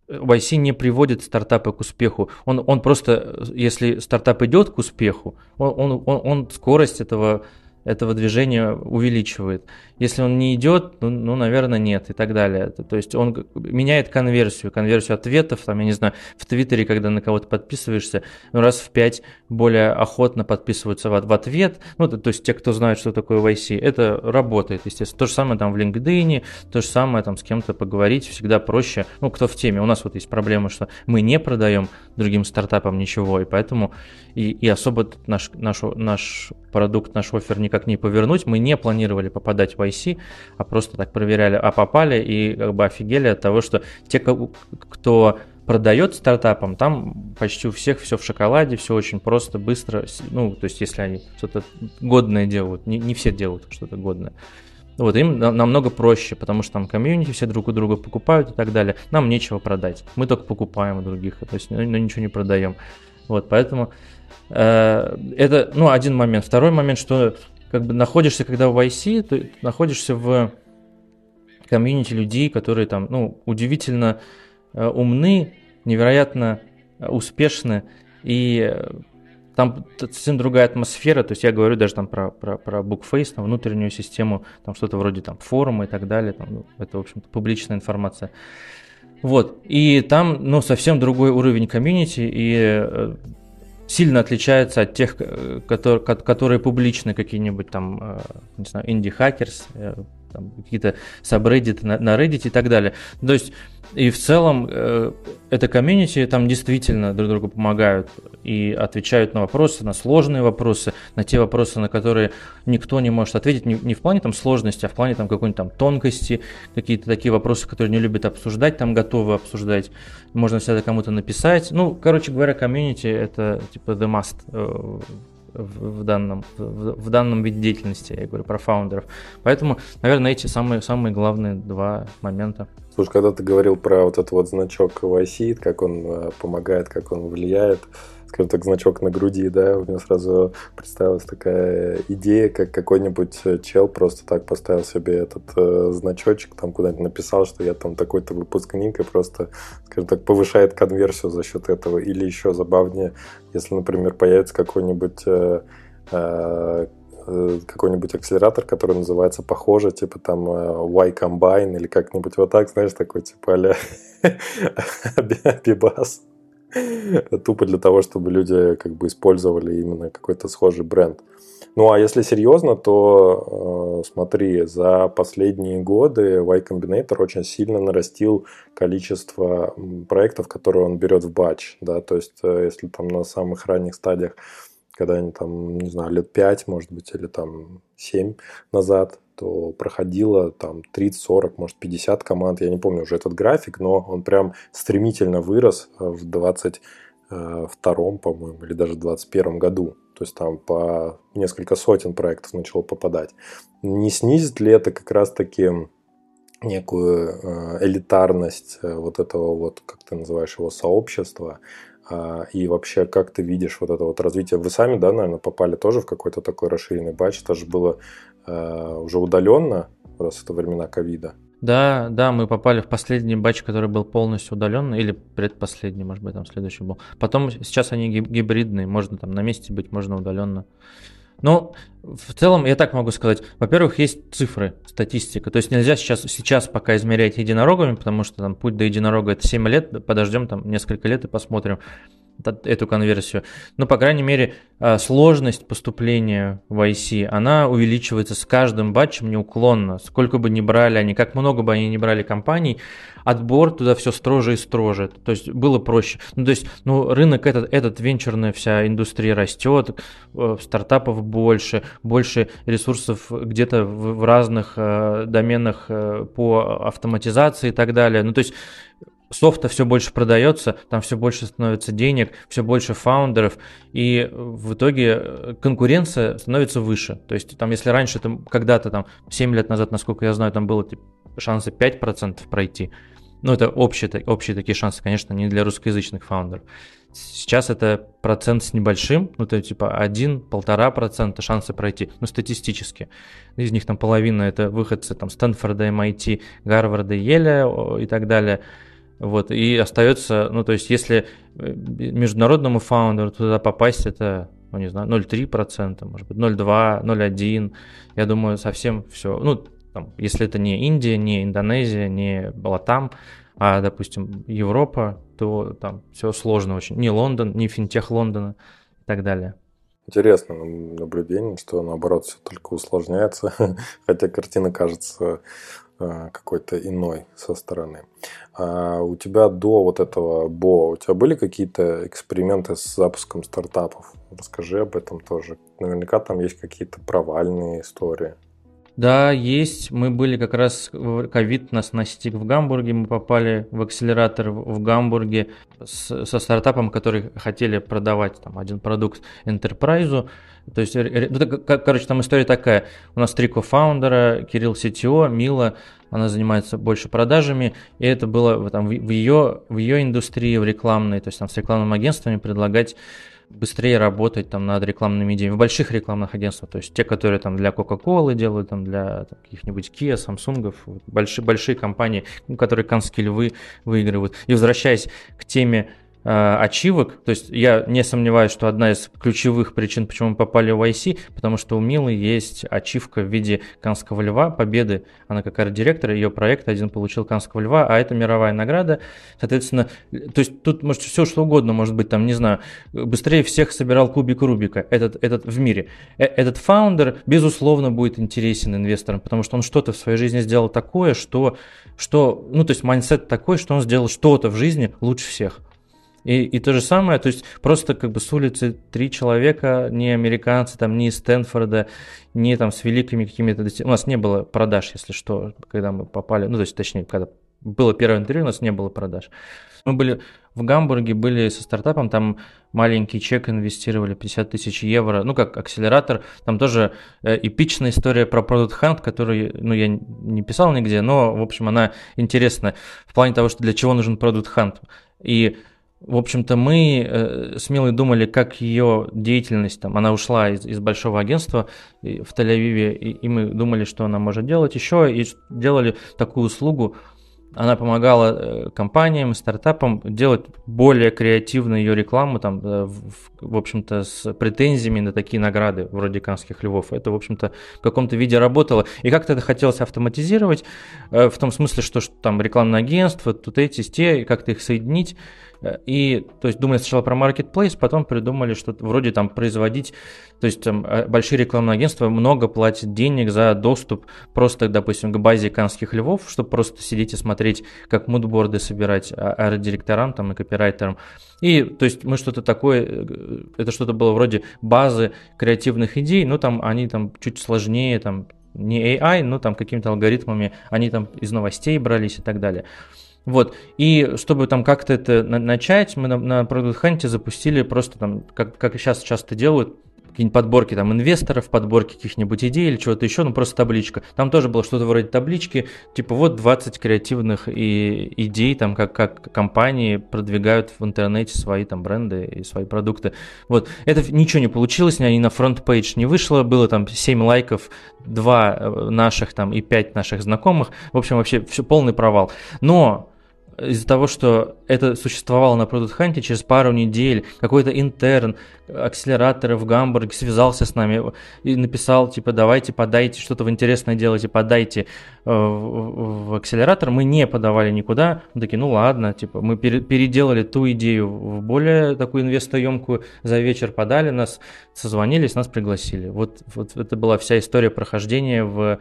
YC не приводит стартапы к успеху. Он, он просто, если стартап идет к успеху, он, он, он, он скорость этого этого движения увеличивает. Если он не идет, ну, ну, наверное, нет и так далее. То есть он меняет конверсию, конверсию ответов, там, я не знаю, в Твиттере, когда на кого-то подписываешься, ну, раз в пять более охотно подписываются в, в ответ. Ну, то, то есть те, кто знает, что такое YC, это работает, естественно. То же самое там в LinkedIn, то же самое там с кем-то поговорить всегда проще. Ну, кто в теме. У нас вот есть проблема, что мы не продаем другим стартапам ничего, и поэтому и, и особо наш, наш, наш продукт, наш офер никак не повернуть. Мы не планировали попадать в YC, а просто так проверяли, а попали и как бы офигели от того, что те, кто продает стартапам, там почти у всех все в шоколаде, все очень просто, быстро. Ну, то есть, если они что-то годное делают, не, не все делают что-то годное. Вот, им намного проще, потому что там комьюнити, все друг у друга покупают и так далее. Нам нечего продать. Мы только покупаем у других, то есть ну, ничего не продаем. Вот, поэтому э, это, ну, один момент. Второй момент, что как бы находишься, когда в IC, ты находишься в комьюнити людей, которые там, ну, удивительно э, умны, невероятно э, успешны, и э, там совсем другая атмосфера, то есть я говорю даже там про, про, про Bookface, там внутреннюю систему, там что-то вроде там форума и так далее, там, ну, это, в общем-то, публичная информация. Вот, и там, ну, совсем другой уровень комьюнити, и сильно отличается от тех, которые, которые публичны, какие-нибудь там, не знаю, инди-хакерс, какие-то сабреддиты на, на Reddit и так далее. То есть и в целом э, это комьюнити там действительно друг другу помогают и отвечают на вопросы, на сложные вопросы, на те вопросы, на которые никто не может ответить, не, не в плане там сложности, а в плане там какой-нибудь там тонкости, какие-то такие вопросы, которые не любят обсуждать, там готовы обсуждать. Можно всегда кому-то написать. Ну, короче говоря, комьюнити это типа the must э, в, в, данном, в, в данном виде деятельности, я говорю про фаундеров. Поэтому, наверное, эти самые, самые главные два момента. Слушай, когда ты говорил про вот этот вот значок YC, как он э, помогает, как он влияет, скажем так, значок на груди, да, у меня сразу представилась такая идея, как какой-нибудь э, чел просто так поставил себе этот э, значочек, там куда-нибудь написал, что я там такой-то выпускник, и просто, скажем так, повышает конверсию за счет этого. Или еще забавнее, если, например, появится какой-нибудь э, э, э какой-нибудь акселератор, который называется похоже, типа там Y Combine или как-нибудь вот так, знаешь, такой типа а-ля Бибас. Тупо для того, чтобы люди как бы использовали именно какой-то схожий бренд. Ну а если серьезно, то э, смотри, за последние годы Y Combinator очень сильно нарастил количество проектов, которые он берет в батч. Да? То есть, э, если там на самых ранних стадиях, когда они там, не знаю, лет 5, может быть, или там 7 назад, то проходило там 30, 40, может 50 команд, я не помню уже этот график, но он прям стремительно вырос э, в 22 по-моему, или даже в 21 году. То есть там по несколько сотен проектов начало попадать. Не снизит ли это как раз-таки некую э, элитарность э, вот этого вот, как ты называешь его, сообщества, а, и вообще, как ты видишь вот это вот развитие? Вы сами, да, наверное, попали тоже в какой-то такой расширенный батч. Это же было э, уже удаленно, раз это времена ковида. Да, да, мы попали в последний батч, который был полностью удаленный, или предпоследний, может быть, там следующий был. Потом сейчас они гибридные, можно там на месте быть, можно удаленно. Ну, в целом, я так могу сказать. Во-первых, есть цифры, статистика. То есть нельзя сейчас, сейчас пока измерять единорогами, потому что там путь до единорога это 7 лет, подождем там несколько лет и посмотрим эту конверсию. Но, по крайней мере, а, сложность поступления в IC, она увеличивается с каждым батчем неуклонно. Сколько бы ни брали они, как много бы они ни брали компаний, отбор туда все строже и строже. То есть было проще. Ну, то есть, ну, рынок этот, этот венчурная вся индустрия растет, э, стартапов больше, больше ресурсов где-то в, в разных э, доменах э, по автоматизации и так далее. Ну, то есть софта все больше продается, там все больше становится денег, все больше фаундеров, и в итоге э, конкуренция становится выше. То есть там, если раньше там когда-то там 7 лет назад, насколько я знаю, там было типа, шансы 5% пройти, ну это общие, общие такие шансы, конечно, не для русскоязычных фаундеров. Сейчас это процент с небольшим, ну, то типа 1-1,5% шансы пройти, ну, статистически. Из них там половина это выходцы там Стэнфорда, MIT, Гарварда, Еля и так далее – вот, и остается, ну, то есть, если э, международному фаундеру туда попасть, это, ну, не знаю, 0,3%, может быть, 0,2, 0,1, я думаю, совсем все, ну, там, если это не Индия, не Индонезия, не Балатам, а, допустим, Европа, то там все сложно очень. Не Лондон, не финтех Лондона и так далее. Интересно наблюдение, что наоборот все только усложняется, хотя картина кажется какой-то иной со стороны. А у тебя до вот этого БО, у тебя были какие-то эксперименты с запуском стартапов? Расскажи об этом тоже. Наверняка там есть какие-то провальные истории. Да, есть. Мы были как раз, ковид нас настиг в Гамбурге, мы попали в акселератор в Гамбурге с, со стартапом, который хотели продавать там один продукт enterprise. То есть, ну, короче, там история такая. У нас три кофаундера, Кирилл CTO, Мила, она занимается больше продажами, и это было там, в, ее, в ее индустрии, в рекламной, то есть там с рекламными агентствами предлагать быстрее работать там над рекламными идеями в больших рекламных агентствах, то есть те, которые там для Coca-Cola делают, там для каких-нибудь Kia, Samsung, большие, большие компании, которые канские львы выигрывают. И возвращаясь к теме ачивок. То есть я не сомневаюсь, что одна из ключевых причин, почему мы попали в IC, потому что у Милы есть ачивка в виде Канского льва, победы. Она как арт-директор, ее проект один получил Канского льва, а это мировая награда. Соответственно, то есть тут может все что угодно, может быть, там, не знаю, быстрее всех собирал кубик Рубика, этот, этот в мире. Э, этот фаундер, безусловно, будет интересен инвесторам, потому что он что-то в своей жизни сделал такое, что, что ну, то есть майндсет такой, что он сделал что-то в жизни лучше всех. И, и то же самое, то есть просто как бы с улицы три человека, не американцы, там, не из Стэнфорда, не там с великими какими-то. У нас не было продаж, если что, когда мы попали, ну, то есть, точнее, когда было первое интервью, у нас не было продаж. Мы были в Гамбурге, были со стартапом, там маленький чек инвестировали, 50 тысяч евро, ну, как акселератор. Там тоже э, эпичная история про Product Hunt, которую, ну, я не писал нигде, но, в общем, она интересна в плане того, что для чего нужен Product Hunt. И в общем-то, мы э, смело думали, как ее деятельность, там, она ушла из, из большого агентства в Тель-Авиве, и, и мы думали, что она может делать еще, и делали такую услугу, она помогала э, компаниям, стартапам делать более креативную ее рекламу, там, э, в, в общем-то, с претензиями на такие награды, вроде «Канских львов». Это, в общем-то, в каком-то виде работало. И как-то это хотелось автоматизировать, в том смысле, что, что там рекламное агентство, тут эти, те, как-то их соединить. И, то есть, думали сначала про marketplace, потом придумали, что вроде там производить, то есть, там, э, большие рекламные агентства много платят денег за доступ просто, допустим, к базе канских львов, чтобы просто сидеть и смотреть, как мудборды собирать а, арт-директорам там и копирайтерам. И, то есть, мы что-то такое, э, это что-то было вроде базы креативных идей, но там они там чуть сложнее, там не AI, но там какими-то алгоритмами, они там из новостей брались и так далее. Вот, и чтобы там как-то это начать, мы на, на Product Hunt запустили просто там, как, как сейчас часто делают, какие-нибудь подборки там инвесторов, подборки каких-нибудь идей или чего-то еще, ну просто табличка. Там тоже было что-то вроде таблички, типа вот 20 креативных и, идей, там как, как компании продвигают в интернете свои там бренды и свои продукты. Вот, это ничего не получилось, они на front page не вышло, было там 7 лайков, 2 э, наших там и 5 наших знакомых. В общем, вообще все полный провал. Но из-за того, что это существовало на Product Hunt, через пару недель какой-то интерн акселератора в Гамбурге связался с нами и написал, типа, давайте подайте, что-то в интересное делайте, подайте э, в акселератор. Мы не подавали никуда. Мы такие, ну ладно, типа, мы переделали ту идею в более такую инвестоемкую, за вечер подали нас, созвонились, нас пригласили. Вот, вот это была вся история прохождения в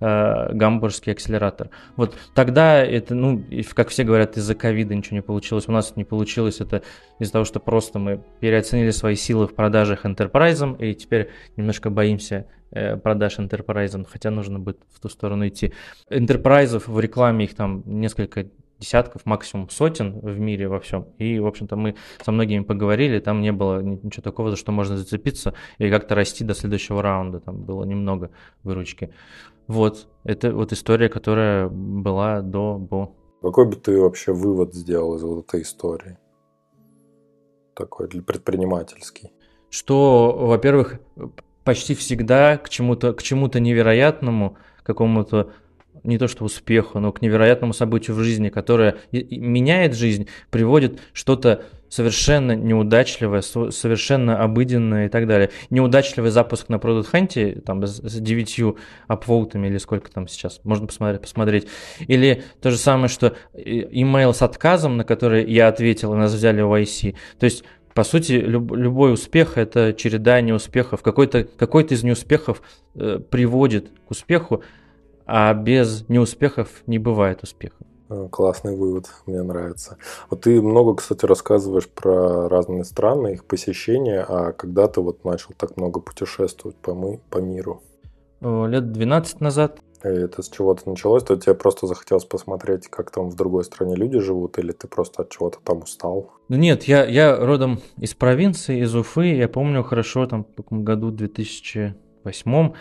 э, гамбургский акселератор. Вот тогда это, ну, как все говорят, из-за ковида ничего не получилось. У нас не получилось это из-за того, что просто мы переоценили свои силы в продажах enterprise, и теперь немножко боимся э, продаж enterprise, хотя нужно будет в ту сторону идти. Enterprise в рекламе их там несколько десятков, максимум сотен в мире во всем. И, в общем-то, мы со многими поговорили, там не было ничего такого, за что можно зацепиться и как-то расти до следующего раунда. Там было немного выручки. Вот, это вот история, которая была до Бо. Какой бы ты вообще вывод сделал из вот этой истории? Такой для предпринимательский. Что, во-первых, почти всегда к чему-то к чему-то невероятному, какому-то не то что успеху, но к невероятному событию в жизни, которое меняет жизнь, приводит что-то совершенно неудачливое, совершенно обыденное и так далее. Неудачливый запуск на Product Hunt, там, с, 9 апвоутами или сколько там сейчас, можно посмотреть, посмотреть. Или то же самое, что email с отказом, на который я ответил, и нас взяли в IC. То есть по сути, люб, любой успех – это череда неуспехов. Какой-то какой из неуспехов э, приводит к успеху, а без неуспехов не бывает успеха. Э, классный вывод, мне нравится. Вот ты много, кстати, рассказываешь про разные страны, их посещения, а когда ты вот начал так много путешествовать по, мы, по миру? Лет 12 назад. И это с чего-то началось? То тебе просто захотелось посмотреть, как там в другой стране люди живут, или ты просто от чего-то там устал? Нет, я, я родом из провинции, из Уфы. Я помню хорошо, там, в каком году, 2008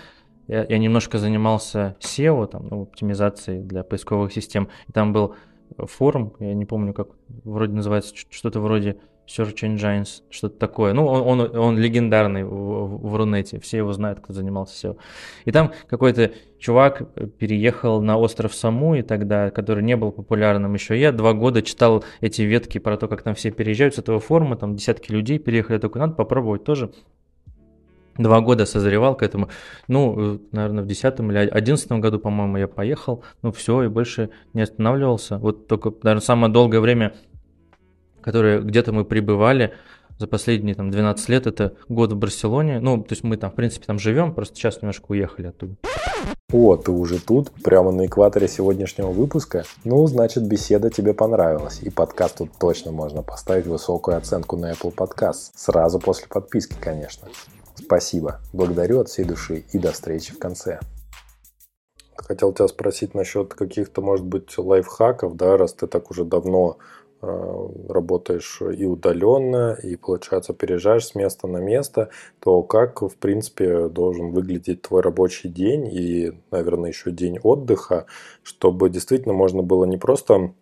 я, я немножко занимался SEO, там, ну, оптимизацией для поисковых систем. И там был форум, я не помню, как вроде называется, что-то вроде Search Engines, что-то такое. Ну, он, он, он легендарный в, в, в Рунете, все его знают, кто занимался SEO. И там какой-то чувак переехал на остров Саму и тогда, который не был популярным еще. Я два года читал эти ветки про то, как там все переезжают с этого форума, там десятки людей переехали, только надо попробовать тоже. Два года созревал к этому. Ну, наверное, в десятом или одиннадцатом году, по-моему, я поехал. Ну, все, и больше не останавливался. Вот только, наверное, самое долгое время которые где-то мы пребывали за последние там 12 лет, это год в Барселоне. Ну, то есть мы там, в принципе, там живем, просто сейчас немножко уехали оттуда. О, ты уже тут, прямо на экваторе сегодняшнего выпуска? Ну, значит, беседа тебе понравилась, и подкаст тут точно можно поставить высокую оценку на Apple Podcast, сразу после подписки, конечно. Спасибо, благодарю от всей души, и до встречи в конце. Хотел тебя спросить насчет каких-то, может быть, лайфхаков, да, раз ты так уже давно Э, работаешь и удаленно, и, получается, переезжаешь с места на место, то как, в принципе, должен выглядеть твой рабочий день и, наверное, еще день отдыха, чтобы действительно можно было не просто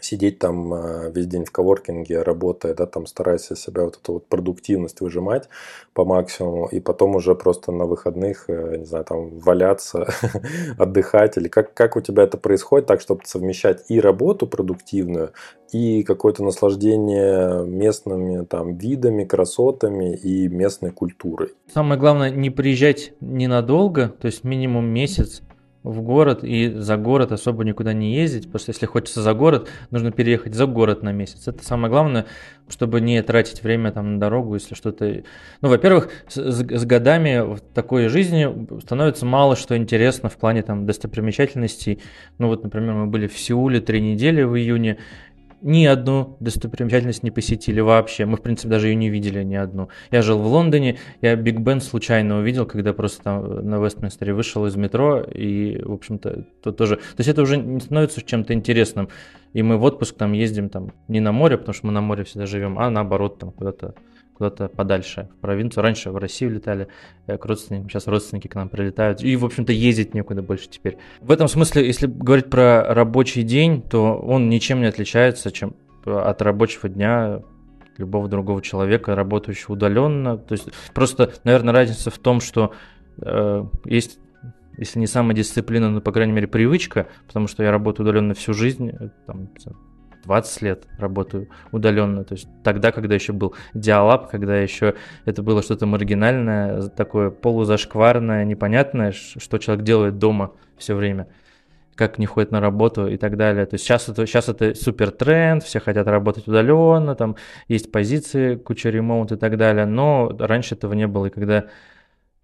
сидеть там а, весь день в коворкинге, работая, да, там стараясь из себя вот эту вот продуктивность выжимать по максимуму, и потом уже просто на выходных, э, не знаю, там валяться, отдыхать, или как, как у тебя это происходит, так, чтобы совмещать и работу продуктивную, и какое-то наслаждение местными там видами, красотами и местной культурой. Самое главное не приезжать ненадолго, то есть минимум месяц, в город и за город особо никуда не ездить, потому что если хочется за город, нужно переехать за город на месяц. Это самое главное, чтобы не тратить время там на дорогу, если что-то... Ну, во-первых, с, с годами в такой жизни становится мало что интересно в плане там достопримечательностей. Ну вот, например, мы были в Сеуле три недели в июне, ни одну достопримечательность не посетили вообще. Мы, в принципе, даже ее не видели ни одну. Я жил в Лондоне, я Биг Бен случайно увидел, когда просто там на Вестминстере вышел из метро, и, в общем-то, то тоже... То есть это уже не становится чем-то интересным. И мы в отпуск там ездим там не на море, потому что мы на море всегда живем, а наоборот там куда-то куда-то подальше, в провинцию. Раньше в Россию летали э, к родственникам, сейчас родственники к нам прилетают. И, в общем-то, ездить некуда больше теперь. В этом смысле, если говорить про рабочий день, то он ничем не отличается чем от рабочего дня любого другого человека, работающего удаленно. То есть просто, наверное, разница в том, что э, есть если не самодисциплина, но, по крайней мере, привычка, потому что я работаю удаленно всю жизнь, э, там, 20 лет работаю удаленно. То есть тогда, когда еще был диалаб, когда еще это было что-то маргинальное, такое полузашкварное, непонятное, что человек делает дома все время как не ходит на работу и так далее. То есть сейчас это, сейчас это супер тренд, все хотят работать удаленно, там есть позиции, куча ремонт и так далее, но раньше этого не было. И когда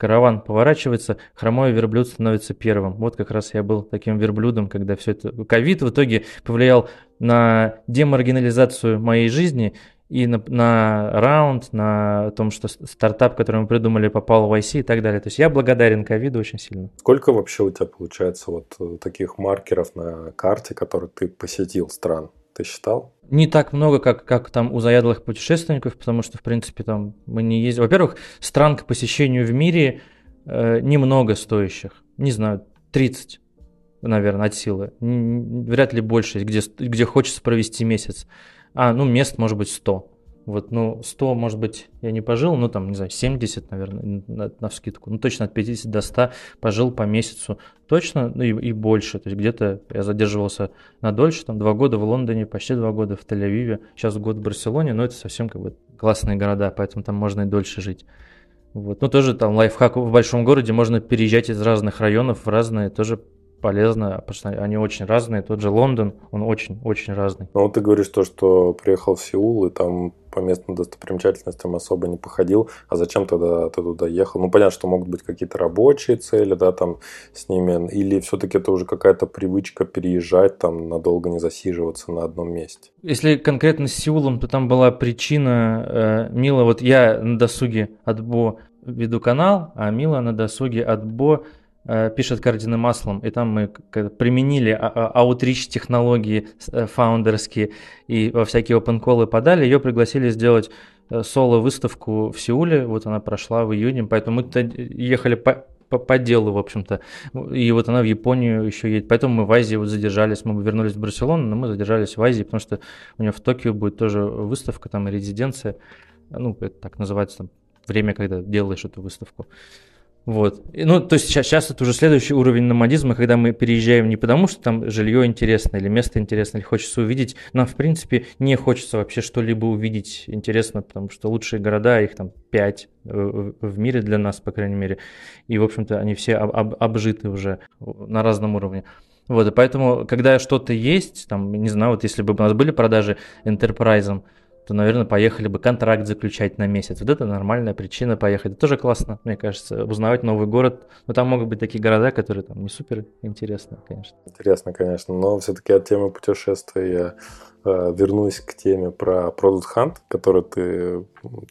Караван поворачивается, хромой верблюд становится первым. Вот как раз я был таким верблюдом, когда все это... Ковид в итоге повлиял на демаргинализацию моей жизни и на, на раунд, на том, что стартап, который мы придумали, попал в IC и так далее. То есть я благодарен ковиду очень сильно. Сколько вообще у тебя получается вот э, таких маркеров на карте, которые ты посетил стран? Ты считал? Не так много, как, как там у заядлых путешественников, потому что, в принципе, там мы не ездим. Во-первых, стран к посещению в мире э, немного стоящих. Не знаю, 30, наверное, от силы. Вряд ли больше, где, где хочется провести месяц. А, ну, мест может быть 100. Вот, ну, 100, может быть, я не пожил, ну, там, не знаю, 70, наверное, на, на вскидку. Ну, точно от 50 до 100 пожил по месяцу. Точно, ну, и, и больше. То есть где-то я задерживался на дольше, там, два года в Лондоне, почти два года в Тель-Авиве, сейчас год в Барселоне, но это совсем как бы классные города, поэтому там можно и дольше жить. Вот. Ну, тоже там лайфхак в большом городе, можно переезжать из разных районов в разные, тоже полезно, потому что они очень разные. Тот же Лондон, он очень-очень разный. Ну, ты говоришь то, что приехал в Сеул и там по местным достопримечательностям особо не походил. А зачем тогда ты туда ехал? Ну, понятно, что могут быть какие-то рабочие цели, да, там с ними. Или все-таки это уже какая-то привычка переезжать, там, надолго не засиживаться на одном месте? Если конкретно с Сеулом, то там была причина, э, Мила, вот я на досуге отбо веду канал, а Мила на досуге Э, пишет кардины маслом, и там мы применили аутрич технологии э, фаундерские и во всякие open call подали, ее пригласили сделать э, соло-выставку в Сеуле, вот она прошла в июне, поэтому мы ехали по по, по делу, в общем-то. И вот она в Японию еще едет. Поэтому мы в Азии вот задержались. Мы вернулись в Барселону, но мы задержались в Азии, потому что у нее в Токио будет тоже выставка, там резиденция. Ну, это так называется, там, время, когда делаешь эту выставку. Вот. Ну, то есть сейчас, сейчас это уже следующий уровень номадизма, когда мы переезжаем не потому, что там жилье интересно или место интересно, или хочется увидеть. Нам, в принципе, не хочется вообще что-либо увидеть интересно, потому что лучшие города, их там пять в мире для нас, по крайней мере. И, в общем-то, они все об, об, обжиты уже на разном уровне. Вот, и поэтому, когда что-то есть, там, не знаю, вот если бы у нас были продажи enterprise, то, наверное, поехали бы контракт заключать на месяц. Вот это нормальная причина поехать. Это тоже классно, мне кажется, узнавать новый город. Но там могут быть такие города, которые там не супер интересны, конечно. Интересно, конечно, но все-таки от темы путешествия я э, вернусь к теме про Product Hunt, который ты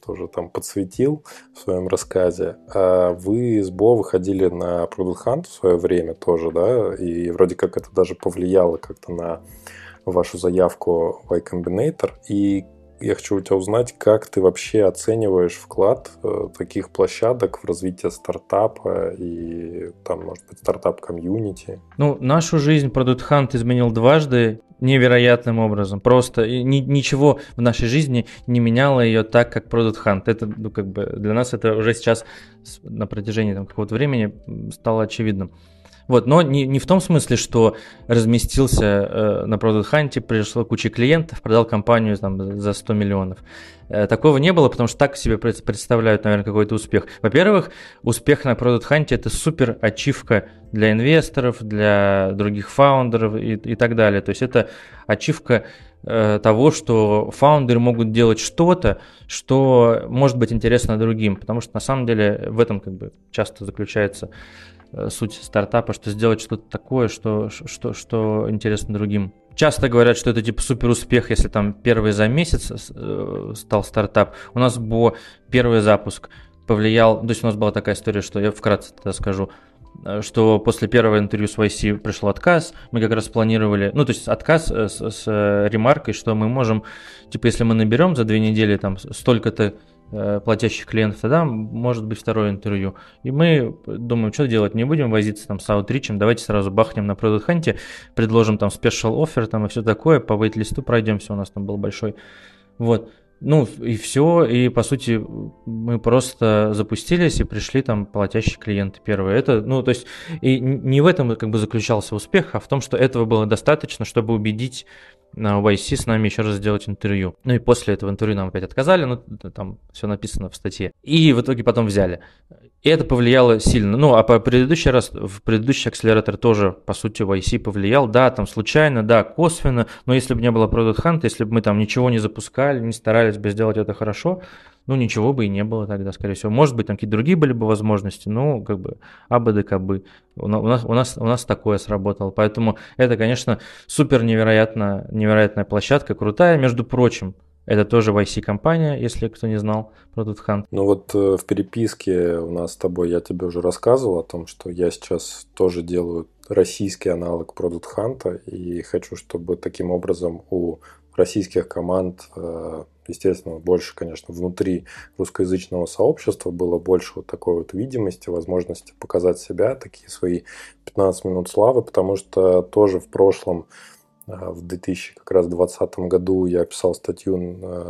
тоже там подсветил в своем рассказе. А вы с Бо выходили на Product Hunt в свое время тоже, да? И вроде как это даже повлияло как-то на вашу заявку Y Combinator. И я хочу у тебя узнать, как ты вообще оцениваешь вклад э, таких площадок в развитие стартапа и там, может быть, стартап-комьюнити? Ну, нашу жизнь Product Hunt изменил дважды невероятным образом. Просто ни, ничего в нашей жизни не меняло ее так, как Product Hunt. Это, ну, как бы для нас это уже сейчас на протяжении там, какого-то времени стало очевидным. Вот, но не, не в том смысле, что разместился э, на Product Hunt, пришло куча клиентов, продал компанию там, за 100 миллионов. Э, такого не было, потому что так себе представляют, наверное, какой-то успех. Во-первых, успех на Product Hunt это супер ачивка для инвесторов, для других фаундеров и, и так далее. То есть это ачивка э, того, что фаундеры могут делать что-то, что может быть интересно другим, потому что на самом деле в этом как бы часто заключается суть стартапа, что сделать что-то такое, что, что, что интересно другим. Часто говорят, что это типа супер успех, если там первый за месяц э, стал стартап. У нас был первый запуск повлиял, то есть у нас была такая история, что я вкратце тогда скажу, э, что после первого интервью с YC пришел отказ, мы как раз планировали, ну, то есть отказ с, с ремаркой, что мы можем, типа, если мы наберем за две недели там столько-то Э, платящих клиентов, тогда может быть второе интервью. И мы думаем, что делать, не будем возиться там с аутричем, давайте сразу бахнем на Product Hunt, предложим там special offer там и все такое, по вейт-листу пройдемся, у нас там был большой. Вот. Ну и все, и по сути мы просто запустились и пришли там платящие клиенты первые. Это, ну то есть и не в этом как бы заключался успех, а в том, что этого было достаточно, чтобы убедить на YC с нами еще раз сделать интервью. Ну и после этого интервью нам опять отказали, ну там все написано в статье. И в итоге потом взяли. И это повлияло сильно. Ну, а по предыдущий раз, в предыдущий акселератор тоже, по сути, YC повлиял. Да, там случайно, да, косвенно, но если бы не было Product Hunt, если бы мы там ничего не запускали, не старались бы сделать это хорошо, ну, ничего бы и не было тогда, скорее всего. Может быть, там какие-то другие были бы возможности, ну, как бы, абы кабы. У нас, у, нас, у нас такое сработало. Поэтому это, конечно, супер невероятно, невероятная площадка, крутая, между прочим. Это тоже YC-компания, если кто не знал, Product Hunt. Ну вот э, в переписке у нас с тобой, я тебе уже рассказывал о том, что я сейчас тоже делаю российский аналог Product Hunt, и хочу, чтобы таким образом у российских команд э, естественно, больше, конечно, внутри русскоязычного сообщества было больше вот такой вот видимости, возможности показать себя, такие свои 15 минут славы, потому что тоже в прошлом а, в 2020 году я писал статью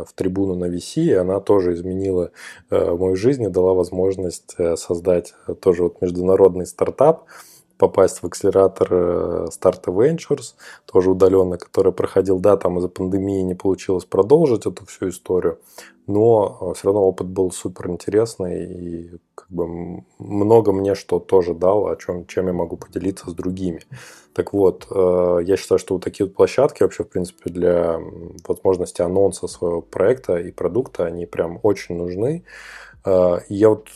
в трибуну на VC, и она тоже изменила э, мою жизнь и дала возможность э, создать тоже вот международный стартап, попасть в акселератор э, Start Ventures, тоже удаленно, который проходил, да, там из-за пандемии не получилось продолжить эту всю историю, но э, все равно опыт был супер интересный и как бы много мне что тоже дал, о чем, чем я могу поделиться с другими. Так вот, э, я считаю, что вот такие вот площадки вообще, в принципе, для возможности анонса своего проекта и продукта, они прям очень нужны. Я вот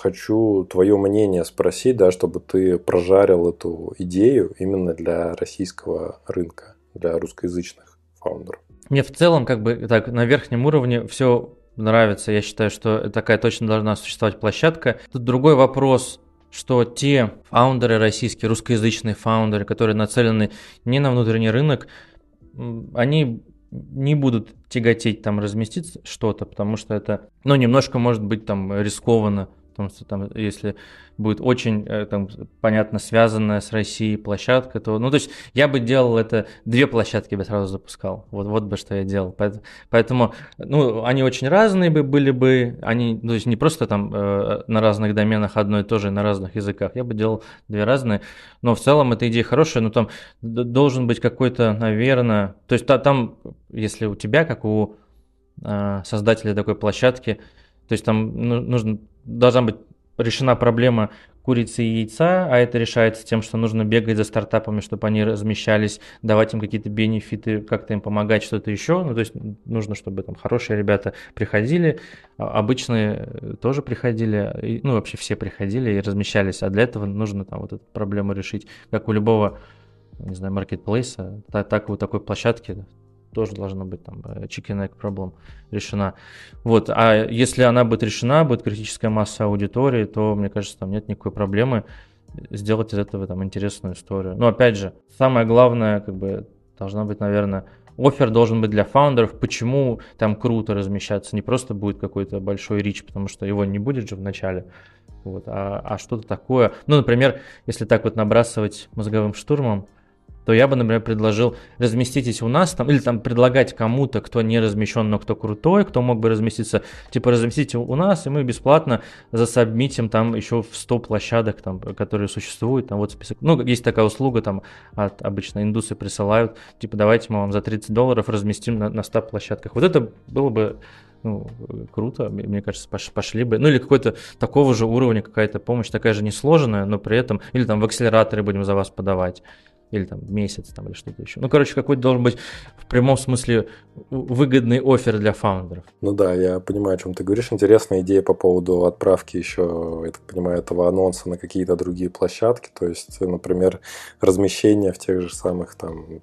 хочу твое мнение спросить, да, чтобы ты прожарил эту идею именно для российского рынка, для русскоязычных фаундеров. Мне в целом, как бы так, на верхнем уровне все нравится. Я считаю, что такая точно должна существовать площадка. Тут другой вопрос, что те фаундеры российские, русскоязычные фаундеры, которые нацелены не на внутренний рынок, они не будут тяготеть там разместить что-то, потому что это, ну, немножко может быть там рискованно Потому что там, если будет очень э, там, понятно связанная с Россией площадка, то, ну, то есть я бы делал это, две площадки бы сразу запускал. Вот, вот бы что я делал. Поэтому, ну, они очень разные бы были бы, они, то есть не просто там э, на разных доменах одно и то же, на разных языках. Я бы делал две разные. Но в целом эта идея хорошая, но там должен быть какой-то, наверное, то есть там, если у тебя, как у э, создателя такой площадки, то есть там ну, нужно, должна быть решена проблема курицы и яйца, а это решается тем, что нужно бегать за стартапами, чтобы они размещались, давать им какие-то бенефиты, как-то им помогать, что-то еще. Ну, то есть нужно, чтобы там хорошие ребята приходили, а обычные э, тоже приходили, ну, вообще все приходили и размещались, а для этого нужно там вот эту проблему решить, как у любого не знаю, маркетплейса, так, так у такой площадки тоже должна быть там э, chicken egg problem решена. Вот, а если она будет решена, будет критическая масса аудитории, то, мне кажется, там нет никакой проблемы сделать из этого там интересную историю. Но опять же, самое главное, как бы, должна быть, наверное, офер должен быть для фаундеров, почему там круто размещаться, не просто будет какой-то большой рич, потому что его не будет же в начале, вот, а, а что-то такое. Ну, например, если так вот набрасывать мозговым штурмом, то я бы, например, предложил разместитесь у нас там, или там предлагать кому-то, кто не размещен, но кто крутой, кто мог бы разместиться, типа разместите у нас, и мы бесплатно засабмитим там еще в 100 площадок, там, которые существуют, там вот список. Ну, есть такая услуга, там от обычно индусы присылают, типа давайте мы вам за 30 долларов разместим на, на 100 площадках. Вот это было бы ну, круто, мне кажется, пошли бы. Ну, или какой-то такого же уровня какая-то помощь, такая же несложная, но при этом, или там в акселераторы будем за вас подавать или там месяц там или что-то еще. Ну, короче, какой-то должен быть в прямом смысле выгодный офер для фаундеров. Ну да, я понимаю, о чем ты говоришь. Интересная идея по поводу отправки еще, я так понимаю, этого анонса на какие-то другие площадки. То есть, например, размещение в тех же самых там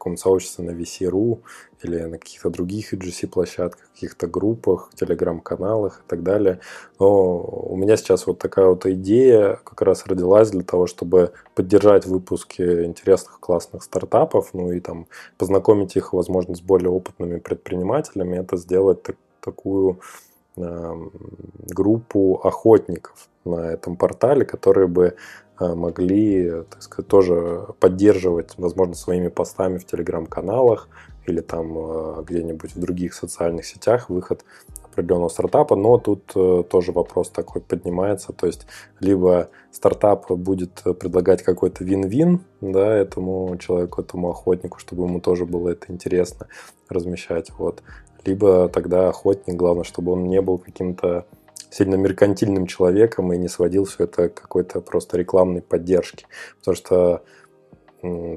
каком-то сообществе на VC.ru или на каких-то других UGC-площадках, каких-то группах, телеграм-каналах и так далее. Но у меня сейчас вот такая вот идея как раз родилась для того, чтобы поддержать выпуски интересных, классных стартапов, ну и там познакомить их, возможно, с более опытными предпринимателями, это сделать так, такую э, группу охотников на этом портале, которые бы э, могли, так сказать, тоже поддерживать, возможно, своими постами в телеграм-каналах или там э, где-нибудь в других социальных сетях выход определенного стартапа, но тут э, тоже вопрос такой поднимается, то есть либо стартап будет предлагать какой-то вин-вин, да, этому человеку, этому охотнику, чтобы ему тоже было это интересно размещать, вот, либо тогда охотник, главное, чтобы он не был каким-то сильно меркантильным человеком и не сводил все это к какой-то просто рекламной поддержке. Потому что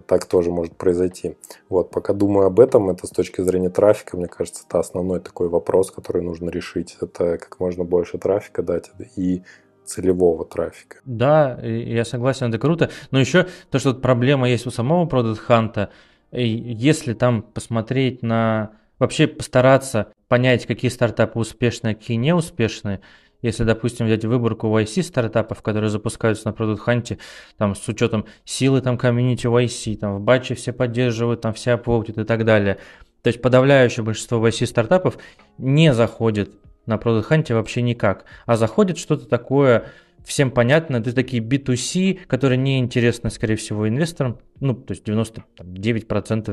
так тоже может произойти. Вот, пока думаю об этом, это с точки зрения трафика, мне кажется, это основной такой вопрос, который нужно решить. Это как можно больше трафика дать и целевого трафика. Да, я согласен, это круто. Но еще то, что проблема есть у самого Product Hunt, если там посмотреть на... Вообще постараться понять, какие стартапы успешные, а какие неуспешные, если, допустим, взять выборку YC стартапов, которые запускаются на Product Hunt, там, с учетом силы там, комьюнити YC, там, в батче все поддерживают, там, все апвотят и так далее. То есть подавляющее большинство YC стартапов не заходит на Product Hunt вообще никак, а заходит что-то такое всем понятно, это такие B2C, которые не интересны, скорее всего, инвесторам, ну, то есть 99%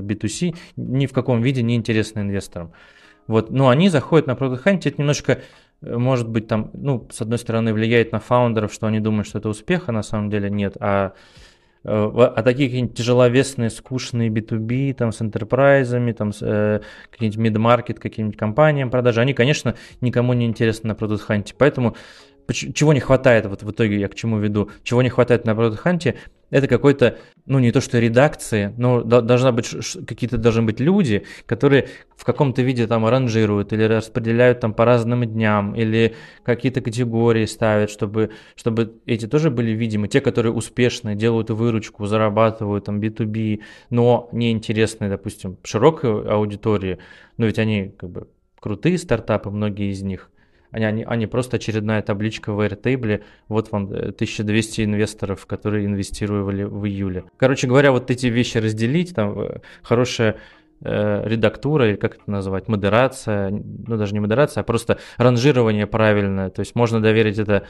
B2C ни в каком виде не интересны инвесторам. Вот, но они заходят на Product Hunt, это немножко может быть, там, ну, с одной стороны, влияет на фаундеров, что они думают, что это успех, а на самом деле нет. А, э, а такие какие-нибудь тяжеловесные, скучные B2B, там, с энтерпрайзами, там, с э, какие-нибудь мид-маркет, каким-нибудь компаниям продажи, они, конечно, никому не интересны на Product Hunt. Поэтому чего не хватает, вот в итоге я к чему веду, чего не хватает на Product это какой-то, ну не то что редакции, но должна быть, какие-то должны быть люди, которые в каком-то виде там аранжируют или распределяют там по разным дням, или какие-то категории ставят, чтобы, чтобы эти тоже были видимы. Те, которые успешно делают выручку, зарабатывают там B2B, но неинтересны, допустим, широкой аудитории, но ведь они как бы крутые стартапы, многие из них – они, они, они просто очередная табличка в Airtable. Вот вам 1200 э, инвесторов, которые инвестировали в июле. Короче говоря, вот эти вещи разделить, там э, хорошая э, редактура, или как это называть, модерация, ну даже не модерация, а просто ранжирование правильное. То есть можно доверить это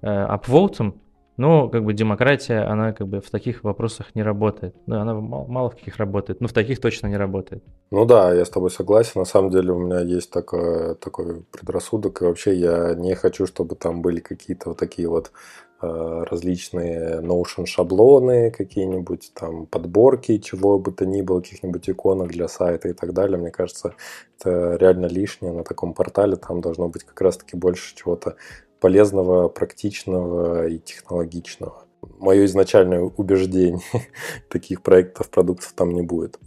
э, апвоутам, но как бы демократия, она как бы в таких вопросах не работает. Ну, она мало, мало в каких работает, но в таких точно не работает. Ну да, я с тобой согласен. На самом деле у меня есть такой, такой предрассудок. И вообще я не хочу, чтобы там были какие-то вот такие вот э, различные Notion шаблоны, какие-нибудь там подборки, чего бы то ни было, каких-нибудь иконок для сайта и так далее. Мне кажется, это реально лишнее на таком портале. Там должно быть как раз-таки больше чего-то полезного, практичного и технологичного. Мое изначальное убеждение, таких проектов, продуктов там не будет.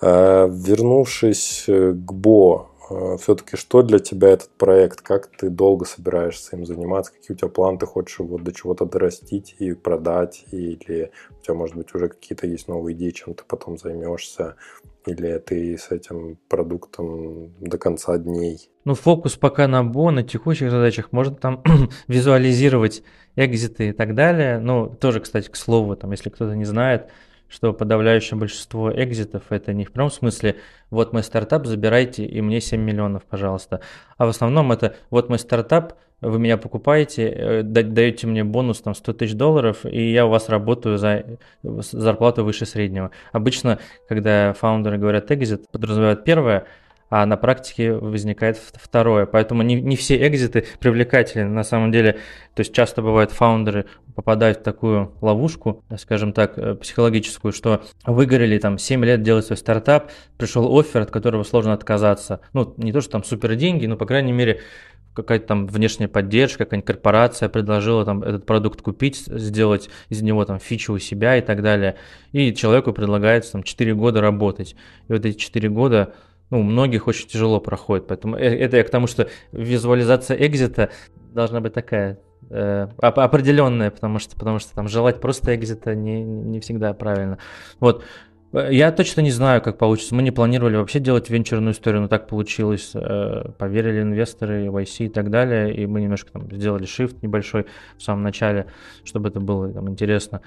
А, вернувшись к Бо, а, все-таки что для тебя этот проект? Как ты долго собираешься им заниматься? Какие у тебя планы? Ты хочешь его до чего-то дорастить и продать? Или у тебя, может быть, уже какие-то есть новые идеи, чем ты потом займешься? Или ты с этим продуктом до конца дней? Ну, фокус пока на БО, на текущих задачах. Можно там визуализировать экзиты и так далее. Ну, тоже, кстати, к слову, там, если кто-то не знает, что подавляющее большинство экзитов это не в прямом смысле вот мой стартап, забирайте и мне 7 миллионов, пожалуйста. А в основном это вот мой стартап, вы меня покупаете, э, даете мне бонус там 100 тысяч долларов, и я у вас работаю за зарплату выше среднего. Обычно, когда фаундеры говорят экзит, подразумевают первое, а на практике возникает второе. Поэтому не, не все экзиты привлекательны на самом деле. То есть часто бывают фаундеры попадают в такую ловушку, скажем так, э, психологическую, что выгорели там 7 лет делать свой стартап, пришел офер, от которого сложно отказаться. Ну, не то, что там супер деньги, но, по крайней мере, какая-то там внешняя поддержка, какая-нибудь корпорация предложила там этот продукт купить, сделать из него там фичу у себя и так далее. И человеку предлагается там 4 года работать. И вот эти 4 года ну, у многих очень тяжело проходит. Поэтому э, это я к тому, что визуализация экзита должна быть такая э, определенная, потому что, потому что там желать просто экзита не, не всегда правильно. Вот. Я точно не знаю, как получится. Мы не планировали вообще делать венчурную историю, но так получилось. Э, поверили инвесторы, YC и так далее, и мы немножко там сделали shift небольшой в самом начале, чтобы это было там интересно.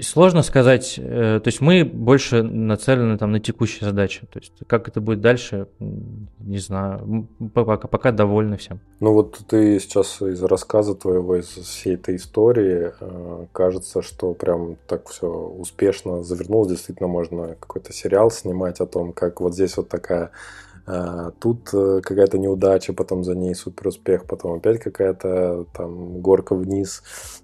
Сложно сказать, э, то есть мы больше нацелены там на текущие задачи, то есть как это будет дальше, не знаю, пока, пока довольны всем. Ну вот ты сейчас из рассказа твоего, из всей этой истории, э, кажется, что прям так все успешно завернулось, действительно можно какой-то сериал снимать о том, как вот здесь вот такая тут э, какая-то неудача, потом за ней супер успех, потом опять какая-то там горка вниз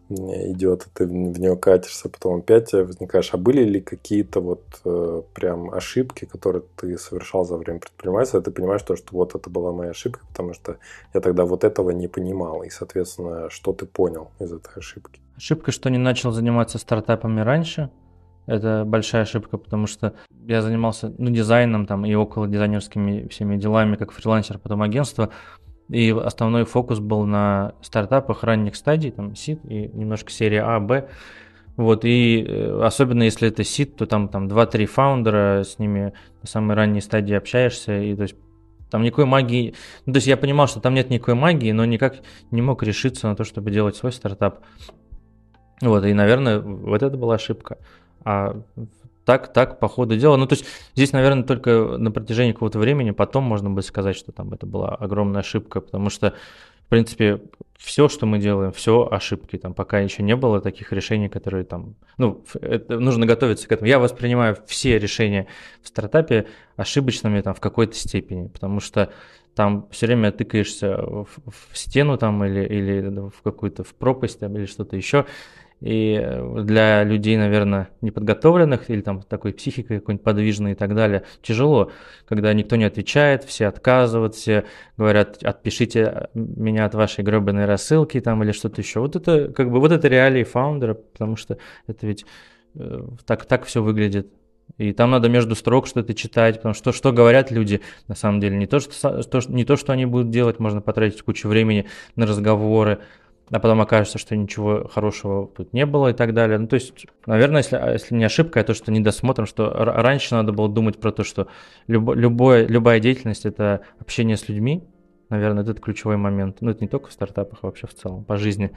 идет, ты в нее катишься, потом опять возникаешь. А были ли какие-то вот э, прям ошибки, которые ты совершал за время предпринимательства, ты понимаешь, то, что вот это была моя ошибка, потому что я тогда вот этого не понимал, и, соответственно, что ты понял из этой ошибки? Ошибка, что не начал заниматься стартапами раньше – это большая ошибка, потому что я занимался ну, дизайном там и около дизайнерскими всеми делами, как фрилансер, потом агентство. И основной фокус был на стартапах ранних стадий, там сид и немножко серия А, Б. Вот, и э, особенно если это сид, то там, там 2-3 фаундера, с ними на самой ранней стадии общаешься, и то есть там никакой магии, ну, то есть я понимал, что там нет никакой магии, но никак не мог решиться на то, чтобы делать свой стартап. Вот, и, наверное, вот это была ошибка. А так, так, по ходу дела. Ну, то есть здесь, наверное, только на протяжении какого-то времени потом можно будет сказать, что там это была огромная ошибка, потому что, в принципе, все, что мы делаем, все ошибки. Там пока еще не было таких решений, которые там... Ну, это, нужно готовиться к этому. Я воспринимаю все решения в стартапе ошибочными там в какой-то степени, потому что там все время тыкаешься в, в стену там или, или в какую-то в пропасть там, или что-то еще, и э, для людей, наверное, неподготовленных или там такой психикой какой-нибудь подвижной и так далее, тяжело, когда никто не отвечает, все отказывают, все говорят, отпишите меня от вашей гробаной рассылки там или что-то еще. Вот это как бы вот это реалии фаундера, потому что это ведь э, так, так все выглядит. И там надо между строк что-то читать, потому что что говорят люди, на самом деле, не то, что, то, не то, что они будут делать, можно потратить кучу времени на разговоры, а потом окажется, что ничего хорошего тут не было и так далее. Ну, то есть, наверное, если, а, если не ошибка, то, что недосмотром, что раньше надо было думать про то, что любо, любое, любая деятельность – это общение с людьми, наверное, это ключевой момент. Ну, это не только в стартапах, а вообще в целом, по жизни.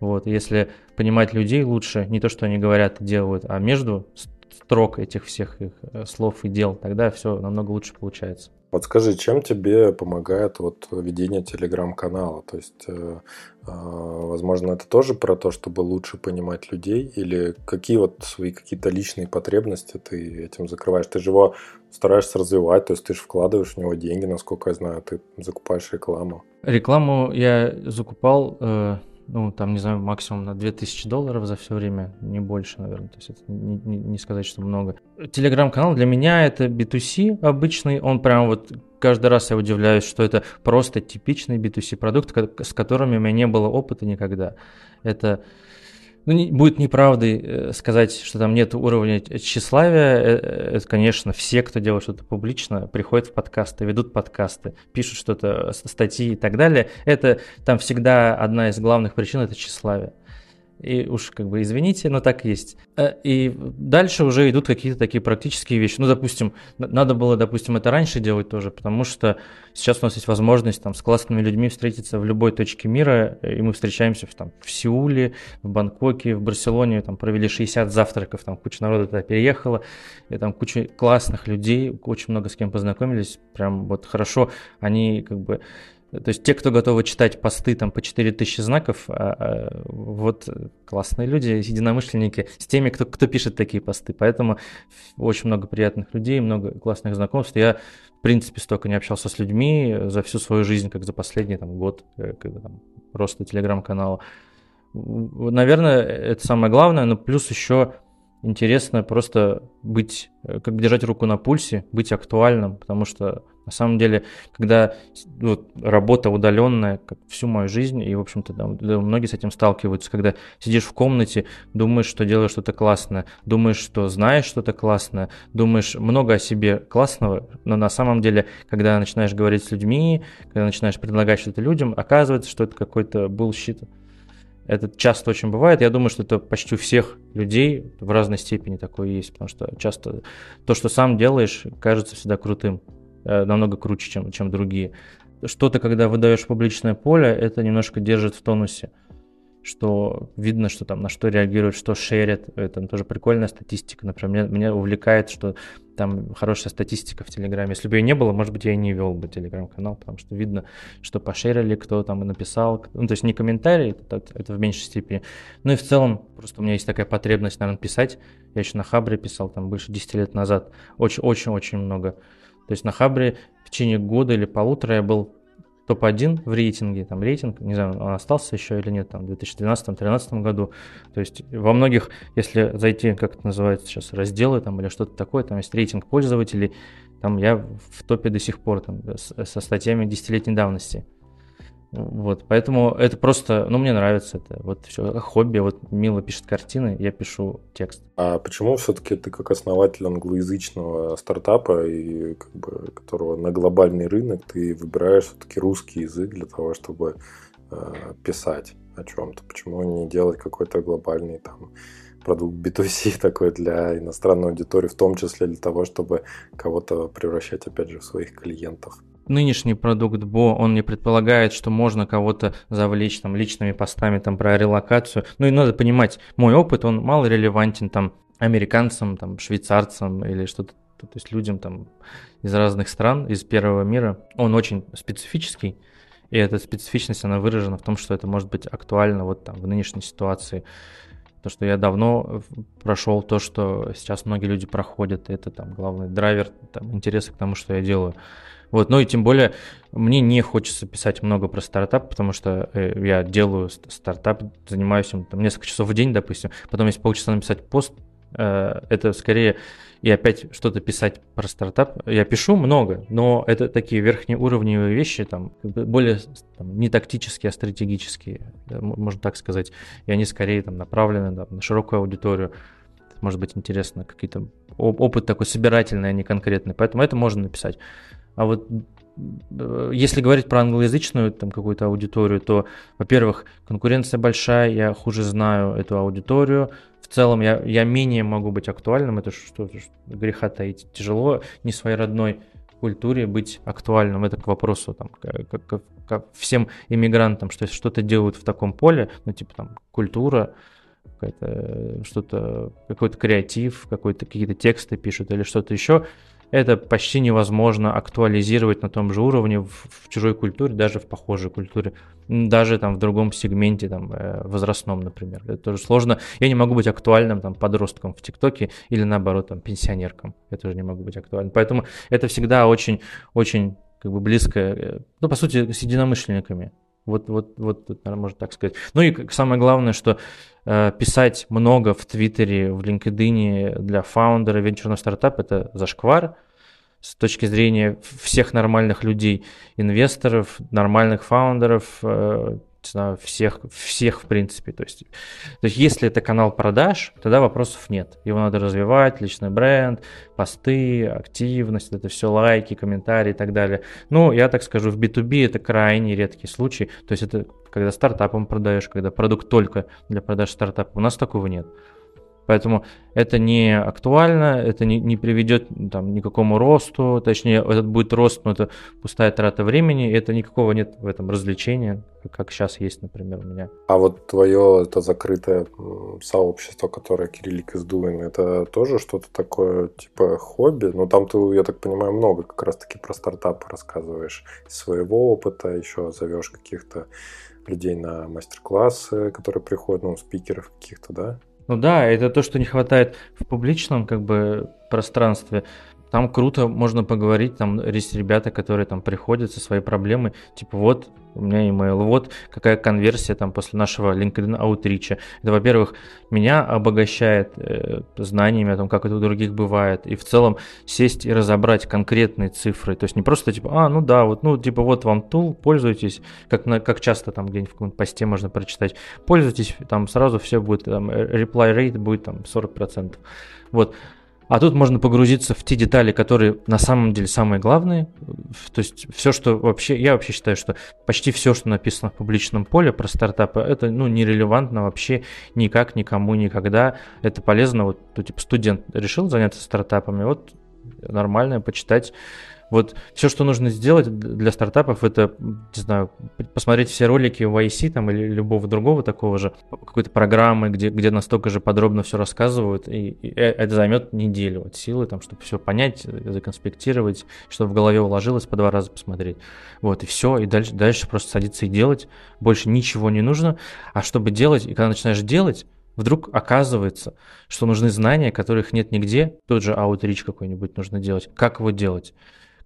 Вот, если понимать людей лучше, не то, что они говорят и делают, а между строк этих всех их э, слов и дел, тогда все намного лучше получается. Вот скажи, чем тебе помогает вот ведение телеграм-канала? То есть, э, э, возможно, это тоже про то, чтобы лучше понимать людей, или какие вот свои какие-то личные потребности ты этим закрываешь? Ты же его стараешься развивать, то есть ты же вкладываешь в него деньги, насколько я знаю, ты закупаешь рекламу. Рекламу я закупал э, ну, там, не знаю, максимум на 2000 долларов за все время, не больше, наверное, то есть это не, не, не сказать, что много. Телеграм-канал для меня это B2C обычный, он прям вот каждый раз я удивляюсь, что это просто типичный B2C продукт, с которыми у меня не было опыта никогда. Это ну, не, будет неправдой э, сказать, что там нет уровня тщеславия. Э, э, это, конечно, все, кто делает что-то публично, приходят в подкасты, ведут подкасты, пишут что-то, статьи и так далее. Это там всегда одна из главных причин – это тщеславие. И уж как бы извините, но так есть. Э, и дальше уже идут какие-то такие практические вещи. Ну, допустим, надо было, допустим, это раньше делать тоже, потому что сейчас у нас есть возможность там с классными людьми встретиться в любой точке мира, и мы встречаемся в, там, в Сеуле, в Бангкоке, в Барселоне, там провели 60 завтраков, там куча народу туда переехала, и там куча классных людей, очень много с кем познакомились, прям вот хорошо, они как бы то есть те, кто готовы читать посты там по 4000 знаков, а, а, вот классные люди, единомышленники, с теми, кто, кто пишет такие посты. Поэтому очень много приятных людей, много классных знакомств. Я, в принципе, столько не общался с людьми за всю свою жизнь, как за последний там, год, э, когда там, роста телеграм-канала. Наверное, это самое главное, но плюс еще интересно просто быть, э, как бы держать руку на пульсе, быть актуальным, потому что на самом деле, когда вот, работа удаленная, как всю мою жизнь, и, в общем-то, да, многие с этим сталкиваются, когда сидишь в комнате, думаешь, что делаешь что-то классное, думаешь, что знаешь что-то классное, думаешь много о себе классного, но на самом деле, когда начинаешь говорить с людьми, когда начинаешь предлагать что-то людям, оказывается, что это какой-то bullshit. Это часто очень бывает. Я думаю, что это почти у всех людей в разной степени такое есть, потому что часто то, что сам делаешь, кажется всегда крутым, намного круче, чем, чем другие. Что-то, когда выдаешь публичное поле, это немножко держит в тонусе что видно, что там на что реагируют, что шерят. Это тоже прикольная статистика. Например, меня, меня увлекает, что там хорошая статистика в Телеграме. Если бы ее не было, может быть, я и не вел бы Телеграм-канал, потому что видно, что пошерили, кто там написал. Ну, то есть не комментарии, это, это в меньшей степени. Ну и в целом, просто у меня есть такая потребность, наверное, писать. Я еще на Хабре писал, там, больше 10 лет назад. Очень-очень-очень много. То есть на Хабре в течение года или полутора я был топ-1 в рейтинге, там рейтинг, не знаю, он остался еще или нет, там в 2012-2013 году. То есть во многих, если зайти, как это называется сейчас, разделы там или что-то такое, там есть рейтинг пользователей, там я в топе до сих пор там, со статьями десятилетней давности. Вот, поэтому это просто, ну, мне нравится это. Вот все, хобби. Вот Мила пишет картины, я пишу текст. А почему все-таки ты как основатель англоязычного стартапа, и как бы, которого на глобальный рынок, ты выбираешь все-таки русский язык для того, чтобы э, писать о чем-то? Почему не делать какой-то глобальный там продукт B2C такой для иностранной аудитории, в том числе для того, чтобы кого-то превращать, опять же, в своих клиентов? Нынешний продукт Бо, он не предполагает, что можно кого-то завлечь там личными постами там про релокацию. Ну и надо понимать, мой опыт, он мало релевантен там американцам, там швейцарцам или что-то то есть людям там из разных стран, из первого мира, он очень специфический, и эта специфичность, она выражена в том, что это может быть актуально вот там в нынешней ситуации. То, что я давно прошел то, что сейчас многие люди проходят, это там главный драйвер там, интереса к тому, что я делаю. Вот, ну и тем более мне не хочется писать много про стартап, потому что э, я делаю стартап, занимаюсь им там, несколько часов в день, допустим, потом если полчаса написать пост, э, это скорее и опять что-то писать про стартап. Я пишу много, но это такие верхнеуровневые вещи, там, более там, не тактические, а стратегические, можно так сказать. И они скорее там, направлены там, на широкую аудиторию. Может быть интересно, какие-то опыт такой собирательный, а не конкретный. Поэтому это можно написать. А вот э, если говорить про англоязычную там какую-то аудиторию, то, во-первых, конкуренция большая, я хуже знаю эту аудиторию. В целом я, я менее могу быть актуальным, это что, что греха таить. Тяжело не своей родной культуре быть актуальным. Это к вопросу там, как, как, как всем иммигрантам, что что-то делают в таком поле, ну типа там культура, какая-то, что-то, какой-то креатив, какой-то, какие-то тексты пишут или что-то еще, это почти невозможно актуализировать на том же уровне в, в чужой культуре, даже в похожей культуре, даже там в другом сегменте, там, э, возрастном, например. Это тоже сложно. Я не могу быть актуальным там подростком в ТикТоке или наоборот там пенсионерком. Я тоже не могу быть актуальным. Поэтому это всегда очень, очень как бы близко, э, ну, по сути, с единомышленниками. Вот, вот, вот, наверное, можно так сказать. Ну и самое главное, что э, писать много в Твиттере, в LinkedIn для фаундера венчурного стартапа – это зашквар с точки зрения всех нормальных людей, инвесторов, нормальных фаундеров, э, знаю, всех, всех в принципе. То есть, то есть, если это канал продаж, тогда вопросов нет. Его надо развивать, личный бренд, посты, активность, это все лайки, комментарии и так далее. Ну, я так скажу, в B2B это крайне редкий случай. То есть это когда стартапом продаешь, когда продукт только для продаж стартапа. У нас такого нет. Поэтому это не актуально, это не, не приведет там, никакому росту, точнее, этот будет рост, но это пустая трата времени, это никакого нет в этом развлечения, как сейчас есть, например, у меня. А вот твое это закрытое сообщество, которое Кириллик doing, это тоже что-то такое, типа хобби? Ну, там ты, я так понимаю, много как раз-таки про стартапы рассказываешь своего опыта, еще зовешь каких-то людей на мастер-классы, которые приходят, ну, спикеров каких-то, да? Ну да, это то, что не хватает в публичном как бы пространстве. Там круто, можно поговорить, там есть ребята, которые там приходят со своей проблемой, типа вот у меня email, вот какая конверсия там после нашего LinkedIn аутрича. Это, во-первых, меня обогащает э, знаниями о том, как это у других бывает, и в целом сесть и разобрать конкретные цифры, то есть не просто типа, а, ну да, вот, ну типа вот вам тул, пользуйтесь, как, на, как часто там где-нибудь в каком-то посте можно прочитать, пользуйтесь, там сразу все будет, там, reply rate будет там 40%. Вот, а тут можно погрузиться в те детали, которые на самом деле самые главные. То есть все, что вообще, я вообще считаю, что почти все, что написано в публичном поле про стартапы, это ну, нерелевантно вообще никак, никому, никогда. Это полезно. Вот, ну, типа, студент решил заняться стартапами, вот нормально почитать вот все, что нужно сделать для стартапов, это, не знаю, посмотреть все ролики в IC там или любого другого такого же, какой-то программы, где, где настолько же подробно все рассказывают, и, и э, это займет неделю от силы, там, чтобы все понять, законспектировать, чтобы в голове уложилось, по два раза посмотреть. Вот, и все, и дальше, дальше просто садиться и делать, больше ничего не нужно, а чтобы делать, и когда начинаешь делать, Вдруг оказывается, что нужны знания, которых нет нигде, тот же аутрич какой-нибудь нужно делать. Как его делать?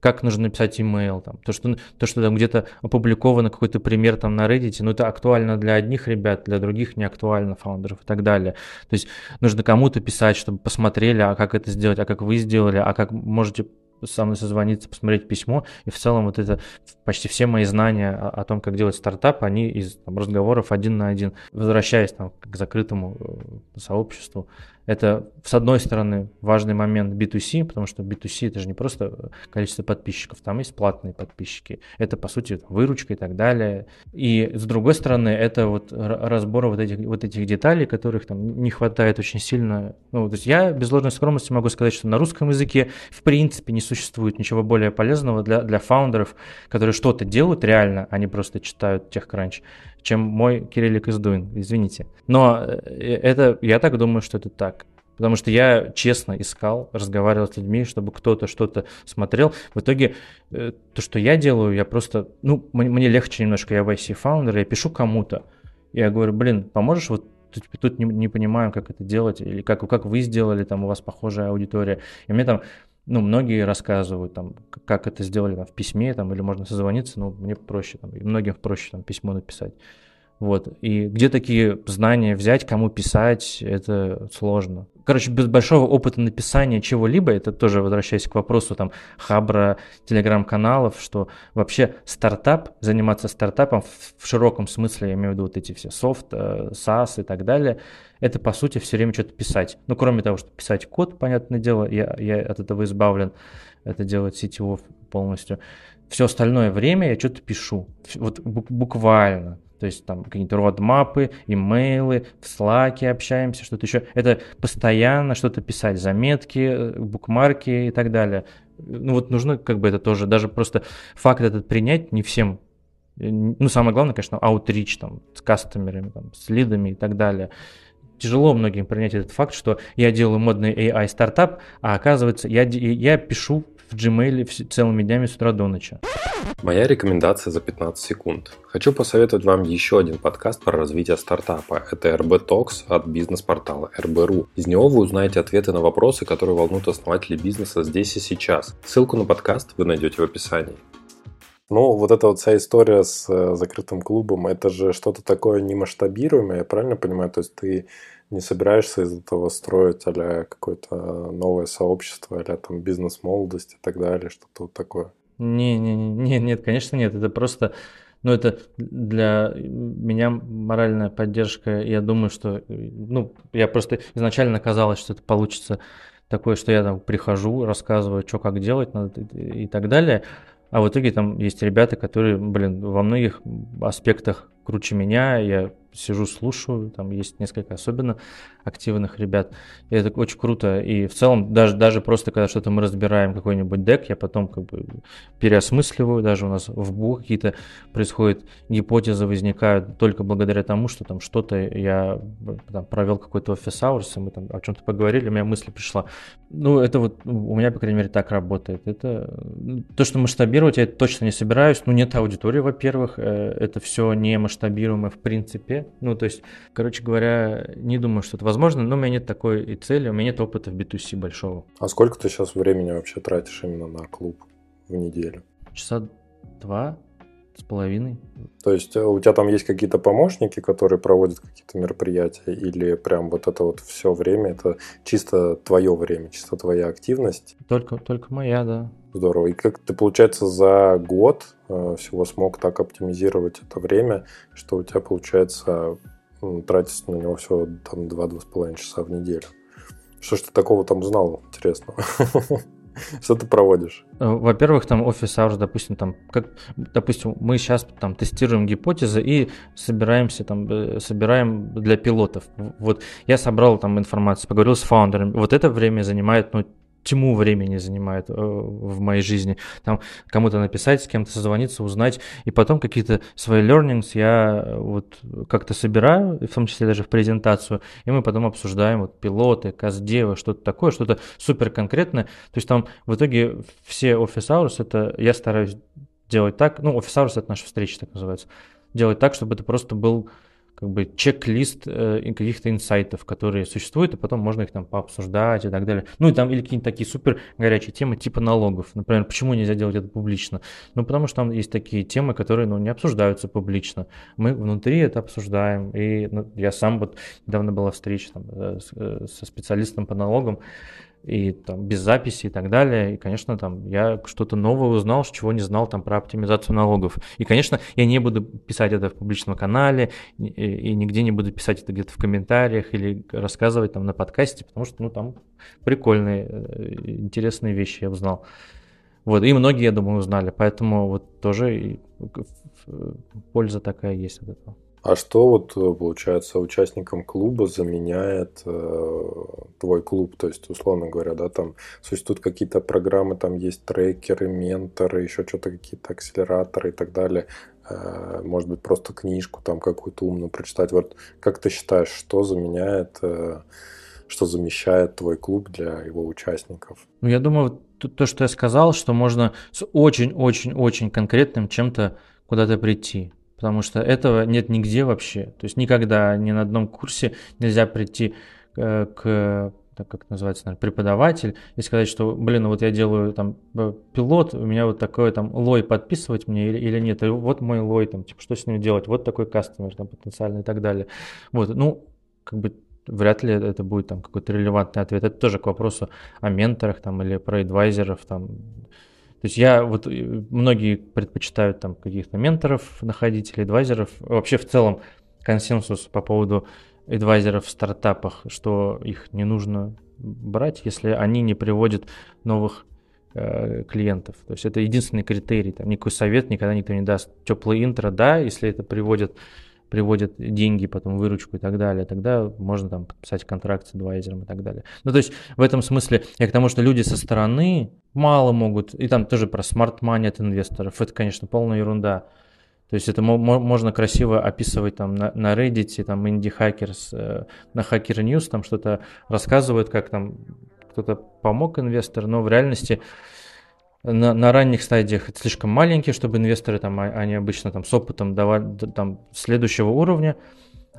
Как нужно написать email, там, то, что, то, что там где-то опубликовано какой-то пример там на Reddit, ну, это актуально для одних ребят, для других не актуально, фаундеров и так далее. То есть нужно кому-то писать, чтобы посмотрели, а как это сделать, а как вы сделали, а как можете со мной созвониться, посмотреть письмо, и в целом вот это почти все мои знания о, о том, как делать стартап, они из там, разговоров один на один. Возвращаясь там, к закрытому э, сообществу, это, с одной стороны, важный момент B2C, потому что B2C это же не просто количество подписчиков, там есть платные подписчики. Это, по сути, выручка и так далее. И, с другой стороны, это вот разбор вот этих, вот этих деталей, которых там не хватает очень сильно. Ну, то есть я без ложной скромности могу сказать, что на русском языке в принципе не существует ничего более полезного для, для фаундеров, которые что-то делают реально, а не просто читают TechCrunch чем мой Кириллик is doing, извините. Но э, это, я так думаю, что это так. Потому что я честно искал, разговаривал с людьми, чтобы кто-то что-то смотрел. В итоге э, то, что я делаю, я просто, ну, мне, легче немножко, я IC фаундер, я пишу кому-то. Я говорю, блин, поможешь вот тут, тут не, не понимаю, как это делать, или как, как вы сделали, там у вас похожая аудитория. И мне там ну, многие рассказывают, там, как это сделали там, в письме, там, или можно созвониться, но мне проще, там, и многим проще там, письмо написать. Вот. И где такие знания взять, кому писать, это сложно. Короче, без большого опыта написания чего-либо, это тоже возвращаясь к вопросу там хабра, телеграм-каналов, что вообще стартап, заниматься стартапом в, в широком смысле, я имею в виду вот эти все софт, э, SaaS и так далее, это по сути все время что-то писать. Ну, кроме того, что писать код, понятное дело, я, я от этого избавлен, это делает CTO полностью. Все остальное время я что-то пишу, вот буквально. То есть там какие-то родмапы, имейлы, в Slack общаемся, что-то еще. Это постоянно что-то писать, заметки, э, букмарки и так далее. Ну вот нужно как бы это тоже, даже просто факт этот принять не всем. Э, ну самое главное, конечно, аутрич там с кастомерами, там, с лидами и так далее. тяжело многим принять этот факт, что я делаю модный AI стартап, а оказывается, я, я пишу в Gmail целыми днями с утра до ночи. Моя рекомендация за 15 секунд. Хочу посоветовать вам еще один подкаст про развитие стартапа. Это RB Talks от бизнес-портала RB.ru. Из него вы узнаете ответы на вопросы, которые волнуют основателей бизнеса здесь и сейчас. Ссылку на подкаст вы найдете в описании. Ну, вот эта вот вся история с э, закрытым клубом, это же что-то такое немасштабируемое, я правильно понимаю? То есть ты не собираешься из этого строить а какое-то новое сообщество, а там бизнес-молодость и так далее, что-то вот такое? Не, не, не, нет, конечно нет. Это просто, ну это для меня моральная поддержка. Я думаю, что, ну, я просто изначально казалось, что это получится такое, что я там прихожу, рассказываю, что как делать надо и так далее. А в итоге там есть ребята, которые, блин, во многих аспектах круче меня. Я сижу, слушаю, там есть несколько особенно активных ребят. И это очень круто. И в целом, даже, даже просто когда что-то мы разбираем, какой-нибудь дек, я потом как бы переосмысливаю, даже у нас в БУ какие-то происходят гипотезы возникают только благодаря тому, что там что-то я там, провел какой-то офис hours, мы там о чем-то поговорили, у меня мысль пришла. Ну, это вот у меня, по крайней мере, так работает. Это то, что масштабировать, я точно не собираюсь. Ну, нет аудитории, во-первых, э, это все не масштабируемо в принципе. Ну, то есть, короче говоря, не думаю, что это возможно, но у меня нет такой и цели, у меня нет опыта в B2C большого. А сколько ты сейчас времени вообще тратишь именно на клуб в неделю? Часа два с половиной. То есть э, у тебя там есть какие-то помощники, которые проводят какие-то мероприятия, или прям вот это вот все время, это чисто твое время, чисто твоя активность? Только, только моя, да. Здорово. И как ты, получается, за год всего смог так оптимизировать это время, что у тебя, получается, тратится на него всего там 2-2,5 часа в неделю. Что ж ты такого там знал интересного? Что ты проводишь? Э, во-первых, там офис hours, допустим, там, как, допустим, мы сейчас там тестируем гипотезы и собираемся там, э, собираем для пилотов. Вот я собрал там информацию, поговорил с фаундером. Вот это время занимает, ну, тьму времени занимает э, в моей жизни. Там кому-то написать, с кем-то созвониться, узнать, и потом какие-то свои learnings я э, вот как-то собираю, в том числе даже в презентацию, и мы потом обсуждаем вот пилоты, каздевы, что-то такое, что-то супер конкретное. То есть там в итоге все office hours, это я стараюсь делать так, ну, office hours это наша встреча, так называется, делать так, чтобы это просто был как бы чек-лист э, каких-то инсайтов, которые существуют, и потом можно их там пообсуждать и так далее. Ну и там или какие-нибудь такие супер горячие темы типа налогов. Например, почему нельзя делать это публично? Ну потому что там есть такие темы, которые ну, не обсуждаются публично. Мы внутри это обсуждаем. И ну, я сам вот недавно была встреча там, э, э, со специалистом по налогам, и там без записи и так далее. И, конечно, там я что-то новое узнал, чего не знал там про оптимизацию налогов. И, конечно, я не буду писать это в публичном канале и, и нигде не буду писать это где-то в комментариях или рассказывать там на подкасте, потому что, ну, там прикольные, э, интересные вещи я узнал. Вот, и многие, я думаю, узнали, поэтому вот тоже польза такая есть от этого. А что вот, э, получается, участникам клуба заменяет э, твой клуб? То есть, условно говоря, да, там существуют какие-то программы, там есть трекеры, менторы, еще что-то, какие-то акселераторы и так далее. Э, может быть, просто книжку там какую-то умную прочитать. Вот как ты считаешь, что заменяет, э, что замещает твой клуб для его участников? Ну, я думаю, то, что я сказал, что можно с очень-очень-очень конкретным чем-то куда-то прийти потому что этого нет нигде вообще. То есть никогда ни на одном курсе нельзя прийти э, к так как называется, наверное, преподаватель, и сказать, что, блин, вот я делаю там э, пилот, у меня вот такой там лой подписывать мне или, или нет, и вот мой лой, там, типа, что с ним делать, вот такой кастомер там потенциальный и так далее. Вот, ну, как бы вряд ли это будет там какой-то релевантный ответ. Это тоже к вопросу о менторах там или про адвайзеров там, то есть я вот э, многие предпочитают там каких-то менторов находить или адвайзеров. Вообще в целом консенсус по поводу адвайзеров в стартапах, что их не нужно брать, если они не приводят новых э, клиентов. То есть это единственный критерий. Там никакой совет никогда никто не даст. Теплый интро, да, если это приводит приводят деньги, потом выручку и так далее, тогда можно там подписать контракт с адвайзером и так далее. Ну, то есть в этом смысле я к тому, что люди со стороны мало могут, и там тоже про смарт money от инвесторов, это, конечно, полная ерунда. То То есть это можно красиво описывать там на, на Reddit, там Indie Hackers, э, на Hacker News, там что-то рассказывают, как там кто-то помог инвестору, но в реальности на, на ранних стадиях это слишком маленькие, чтобы инвесторы там, а, они обычно там с опытом давали там следующего уровня,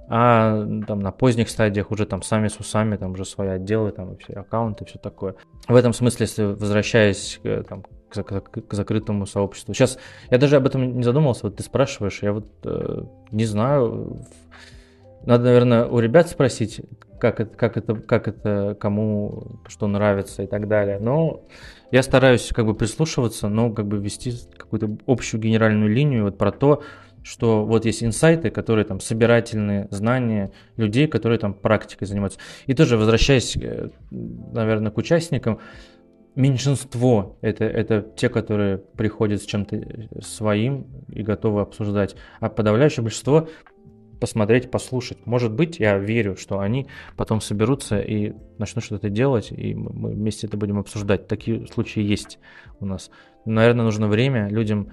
а там на поздних стадиях уже там сами с усами, там уже свои отделы, там все аккаунты, все такое. В этом смысле, если возвращаясь там, к, к, к закрытому сообществу. Сейчас я даже об этом не задумывался, вот ты спрашиваешь, я вот э, не знаю. Надо, наверное, у ребят спросить, как это, как это, как это, кому что нравится и так далее. Но я стараюсь как бы прислушиваться, но как бы вести какую-то общую генеральную линию вот про то, что вот есть инсайты, которые там собирательные знания людей, которые там практикой занимаются. И тоже возвращаясь, э, наверное, к участникам, меньшинство это, это те, которые приходят с чем-то своим и готовы обсуждать, а подавляющее большинство посмотреть, послушать. Может быть, я верю, что они потом соберутся и начнут что-то делать, и мы вместе это будем обсуждать. Такие случаи есть у нас. Наверное, нужно время людям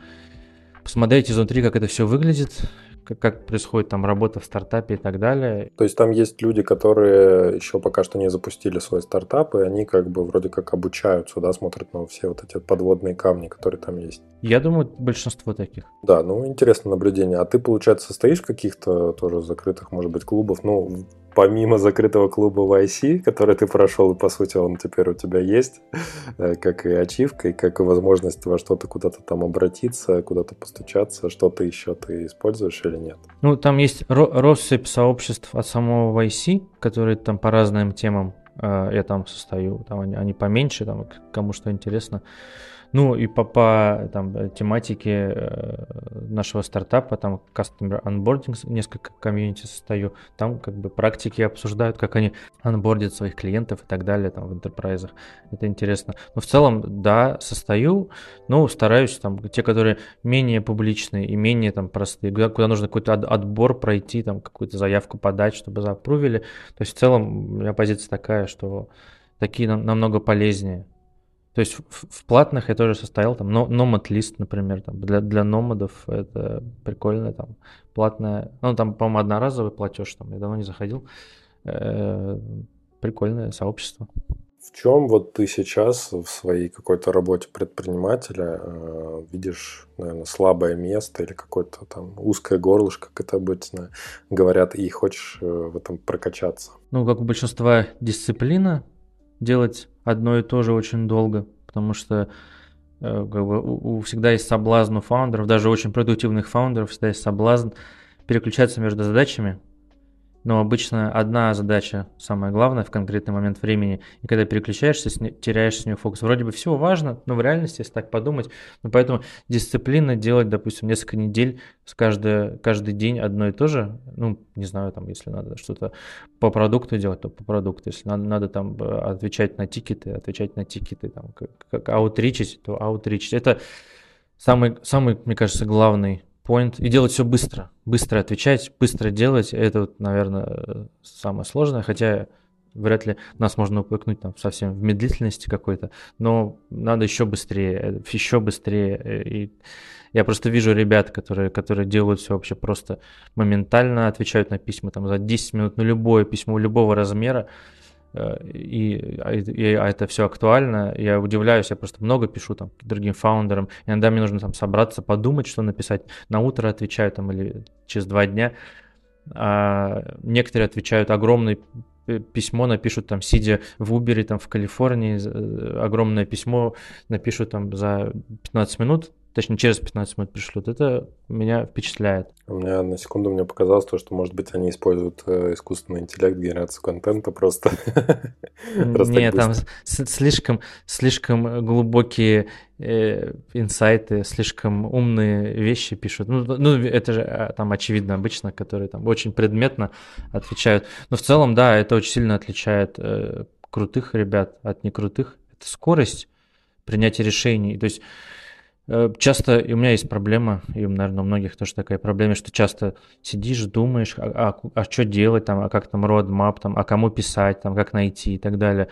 посмотреть изнутри, как это все выглядит, как, как происходит там работа в стартапе и так далее. То есть там есть люди, которые еще пока что не запустили свой стартап, и они как бы вроде как обучаются, да, смотрят на все вот эти подводные камни, которые там есть. Я думаю, большинство таких. Да, ну интересное наблюдение. А ты, получается, состоишь в каких-то тоже закрытых, может быть, клубов? Ну, помимо закрытого клуба YC, который ты прошел, и по сути он теперь у тебя есть, э, как и ачивка, и как и возможность во что-то куда-то там обратиться, куда-то постучаться, что-то еще ты используешь или нет? Ну, там есть россыпь сообществ от самого YC, которые там по разным темам э, я там состою, там они, они поменьше, там кому что интересно. Ну и по, по там, тематике э, нашего стартапа, там Customer Onboarding, несколько комьюнити состою, там как бы практики обсуждают, как они анбордят своих клиентов и так далее там в интерпрайзах. Это интересно. Но в целом, да, состою, но стараюсь там, те, которые менее публичные и менее там простые, куда, куда нужно какой-то отбор пройти, там какую-то заявку подать, чтобы заапрувили. То есть в целом у меня позиция такая, что такие нам, намного полезнее. То есть в, в платных я тоже состоял, там, Nomad List, например, там, для, для номадов это прикольно, там, платная, ну, там, по-моему, одноразовый платеж, там, я давно не заходил, э, прикольное сообщество. В чем вот ты сейчас в своей какой-то работе предпринимателя э, видишь, наверное, слабое место или какое-то там узкое горлышко, как это обычно говорят, и хочешь э, в этом прокачаться? Ну, как у большинства дисциплина, делать одно и то же очень долго, потому что э, как бы, у, у всегда есть соблазн у фаундеров, даже очень продуктивных фаундеров всегда есть соблазн переключаться между задачами, но обычно одна задача самая главная в конкретный момент времени, и когда переключаешься, теряешь с нее фокус. Вроде бы все важно, но в реальности, если так подумать, ну, поэтому дисциплина делать, допустим, несколько недель, с каждый, каждый день одно и то же, ну, не знаю, там, если надо что-то по продукту делать, то по продукту, если надо, надо там э, отвечать на тикеты, отвечать на тикеты, там, как, как аутричить, то аутричить. Это самый, самый, мне кажется, главный point и делать все быстро. Быстро отвечать, быстро делать. Это, вот, наверное, самое сложное. Хотя вряд ли нас можно упрекнуть там совсем в медлительности какой-то, но надо еще быстрее, еще быстрее. И я просто вижу ребят, которые, которые делают все вообще просто моментально, отвечают на письма там за 10 минут на любое письмо любого размера. Э, и, а, и, а это все актуально. Я удивляюсь, я просто много пишу там другим фаундерам. Иногда мне нужно там собраться, подумать, что написать. На утро отвечаю там или через два дня. А некоторые отвечают огромное письмо напишут там, сидя в Убере там в Калифорнии, э, огромное письмо напишут там за 15 минут, точнее через 15 минут пришлют, это меня впечатляет. У меня на секунду мне показалось то, что, может быть, они используют э, искусственный интеллект, генерацию контента просто. Нет, там слишком, слишком глубокие э, инсайты, слишком умные вещи пишут. Ну, ну, это же а, там очевидно обычно, которые там очень предметно отвечают. Но в целом, да, это очень сильно отличает э, крутых ребят от некрутых. Это скорость принятия решений. То есть часто, и у меня есть проблема, и, наверное, у многих тоже такая проблема, что часто сидишь, думаешь, а, а, а что делать там, а как там roadmap, там, а кому писать, там, как найти и так далее.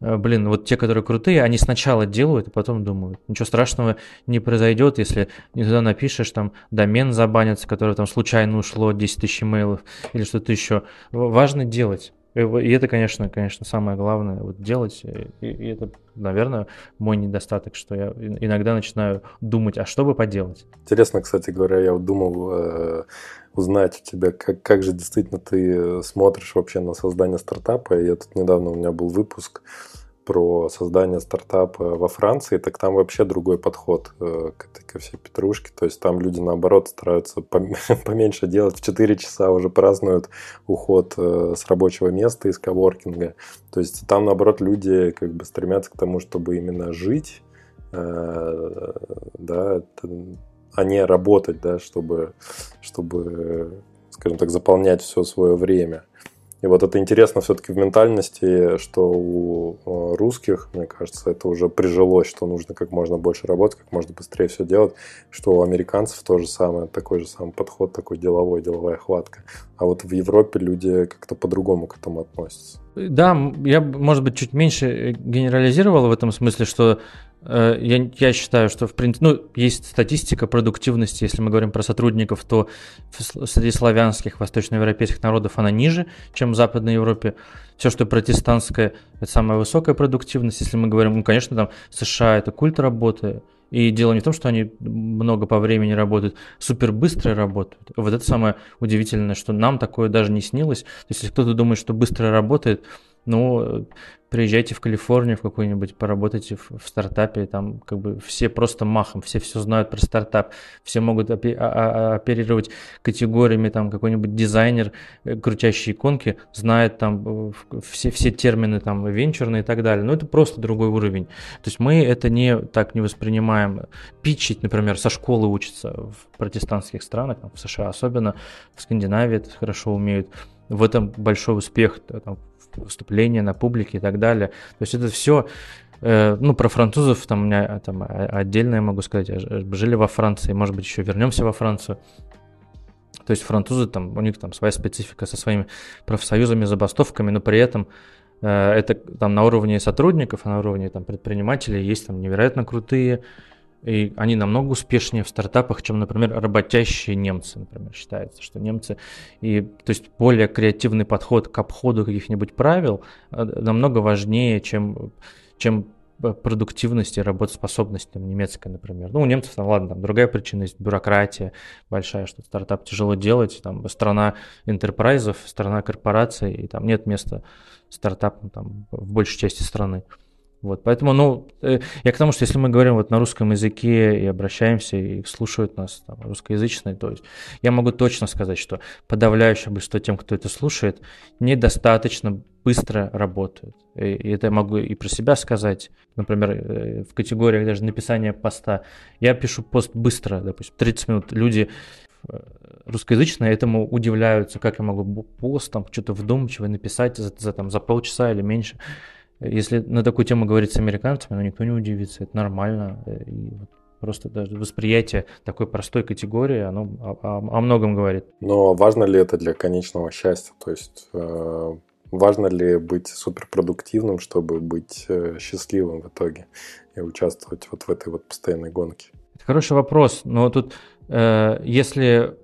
э, блин, вот те, которые крутые, они сначала делают, а потом думают. Ничего страшного не произойдет, если не туда напишешь, там, домен забанится, который там случайно ушло, 10 тысяч имейлов или что-то еще. Важно делать. И это, конечно, конечно, самое главное, вот делать. И, и это, наверное, мой недостаток, что я иногда начинаю думать, а что бы поделать. Интересно, кстати говоря, я вот думал э, узнать у тебя, как, как же действительно ты смотришь вообще на создание стартапа. Я тут недавно у меня был выпуск про создание стартапа во Франции, так там вообще другой подход э, к ко всей петрушке. То есть там люди, наоборот, стараются поменьше делать. В 4 часа уже празднуют уход э, с рабочего места из коворкинга. То есть там, наоборот, люди как бы стремятся к тому, чтобы именно жить, э, да, а не работать, да, чтобы, чтобы, скажем так, заполнять все свое время. И вот это интересно все-таки в ментальности, что у э, русских, мне кажется, это уже прижилось, что нужно как можно больше работать, как можно быстрее все делать, что у американцев тоже самое, такой же самый подход, такой деловой, деловая хватка. А вот в Европе люди как-то по-другому к этому относятся. Да, я, может быть, чуть меньше генерализировал в этом смысле, что Э, я, я считаю, что в принципе, ну, есть статистика продуктивности, если мы говорим про сотрудников, то среди славянских, восточноевропейских народов она ниже, чем в Западной Европе. Все, что протестантское, это самая высокая продуктивность. Если мы говорим, ну, конечно, там США это культ работы, и дело не в том, что они много по времени работают, супер быстро работают. Вот это самое удивительное, что нам такое даже не снилось. То есть, если кто-то думает, что быстро работает, ну, приезжайте в Калифорнию в какую-нибудь, поработайте в, в стартапе, там как бы все просто махом, все все знают про стартап, все могут опе- а, а, оперировать категориями, там какой-нибудь дизайнер, э, крутящие иконки, знает там э, все, все термины там венчурные и так далее, но это просто другой уровень. То есть мы это не так не воспринимаем. Питчить, например, со школы учатся в протестантских странах, там, в США особенно, в Скандинавии это хорошо умеют. В этом большой успех, там, выступления на публике и так далее. То есть это все э, ну, про французов там у меня там отдельно я могу сказать, жили во Франции, может быть, еще вернемся во Францию. То есть французы там, у них там своя специфика со своими профсоюзами, забастовками, но при этом э, это там на уровне сотрудников, а на уровне там предпринимателей есть там невероятно крутые и они намного успешнее в стартапах, чем, например, работящие немцы, например, считается, что немцы, и, то есть более креативный подход к обходу каких-нибудь правил э, намного важнее, чем, чем продуктивность и работоспособность там, немецкая, например. Ну, у немцев, там, ладно, там другая причина есть, бюрократия большая, что стартап тяжело делать, там страна интерпрайзов, страна корпораций, и там нет места стартапам там, в большей части страны. Вот, поэтому, ну, э, я к тому, что если мы говорим вот на русском языке и обращаемся, и слушают нас там, русскоязычные, то есть я могу точно сказать, что подавляющее большинство тем, кто это слушает, недостаточно быстро работают. И, и это я могу и про себя сказать. Например, э, в категориях даже написания поста. Я пишу пост быстро, допустим, 30 минут. Люди э, русскоязычные этому удивляются, как я могу пост там что-то вдумчиво написать за, за, там, за полчаса или меньше. Если на такую тему говорить с американцами, ну, никто не удивится, это нормально. И вот просто даже восприятие такой простой категории, оно о, о, о многом говорит. Но важно ли это для конечного счастья? То есть э, важно ли быть суперпродуктивным, чтобы быть э, счастливым в итоге и участвовать вот в этой вот постоянной гонке? Это хороший вопрос, но тут э, если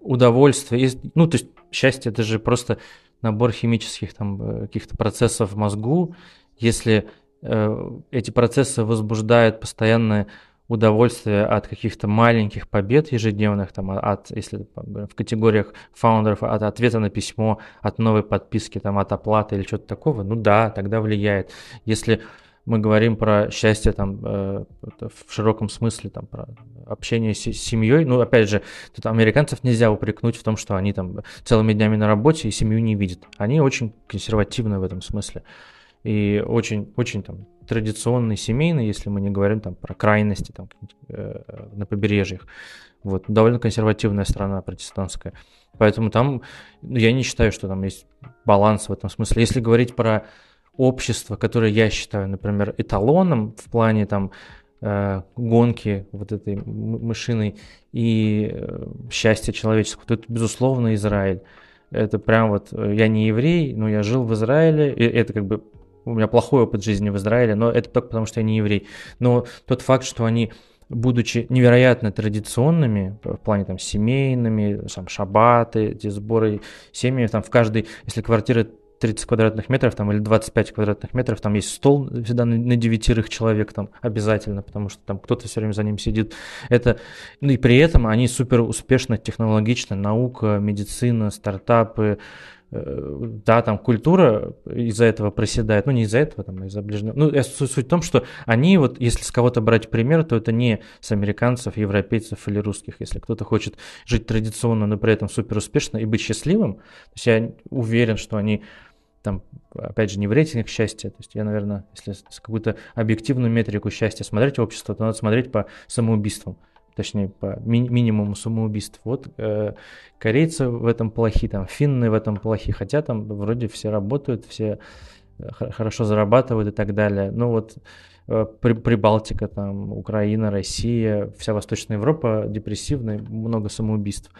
удовольствие, ну то есть счастье это же просто набор химических там э, каких-то процессов в мозгу, если э, эти процессы возбуждают постоянное удовольствие от каких-то маленьких побед ежедневных, там, от, если в категориях фаундеров, от ответа на письмо, от новой подписки, там, от оплаты или что-то такого, ну да, тогда влияет. Если мы говорим про счастье там э, в широком смысле, там про общение с, семьей. Ну, опять же, тут американцев нельзя упрекнуть в том, что они там целыми днями на работе и семью не видят. Они очень консервативны в этом смысле. И очень, очень там традиционный, семейный, если мы не говорим там про крайности там, э, на побережьях. Вот, довольно консервативная страна протестантская. Поэтому там ну, я не считаю, что там есть баланс в этом смысле. Если говорить про общество, которое я считаю, например, эталоном в плане там э, гонки вот этой машиной и э, счастья человеческого, то это, безусловно, Израиль. Это прям вот, э, я не еврей, но я жил в Израиле, и это как бы у меня плохой опыт жизни в Израиле, но это только потому, что я не еврей. Но тот факт, что они будучи невероятно традиционными в плане там семейными, там шабаты, эти сборы семьи, там в каждой, если квартира 30 квадратных метров там, или 25 квадратных метров, там есть стол всегда на, на девятерых человек там обязательно, потому что там кто-то все время за ним сидит. Это, ну и при этом они супер успешно, технологично, наука, медицина, стартапы, э, да, там культура из-за этого проседает, ну не из-за этого, там, а из-за ближнего. Ну, суть, суть в том, что они, вот, если с кого-то брать пример, то это не с американцев, европейцев или русских. Если кто-то хочет жить традиционно, но при этом супер успешно и быть счастливым, то есть я уверен, что они там, опять же, не в рейтингах счастья, то есть я, наверное, если с какую-то объективную метрику счастья смотреть общество, то надо смотреть по самоубийствам, точнее, по ми- минимуму самоубийств. Вот э, корейцы в этом плохи, там, финны в этом плохи, хотя там вроде все работают, все э, хорошо зарабатывают и так далее. Ну вот э, Прибалтика, там, Украина, Россия, вся Восточная Европа депрессивная, много самоубийств.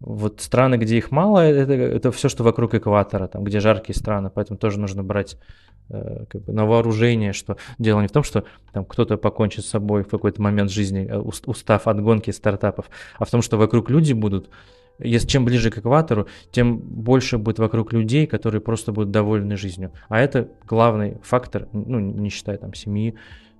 Вот страны, где их мало, это, это все, что вокруг экватора, там, где жаркие страны, поэтому тоже нужно брать э, как бы на вооружение, что дело не в том, что там кто-то покончит с собой в какой-то момент жизни, э, устав от гонки стартапов, а в том, что вокруг люди будут, если чем ближе к экватору, тем больше будет вокруг людей, которые просто будут довольны жизнью. А это главный фактор, ну, не считая там семьи,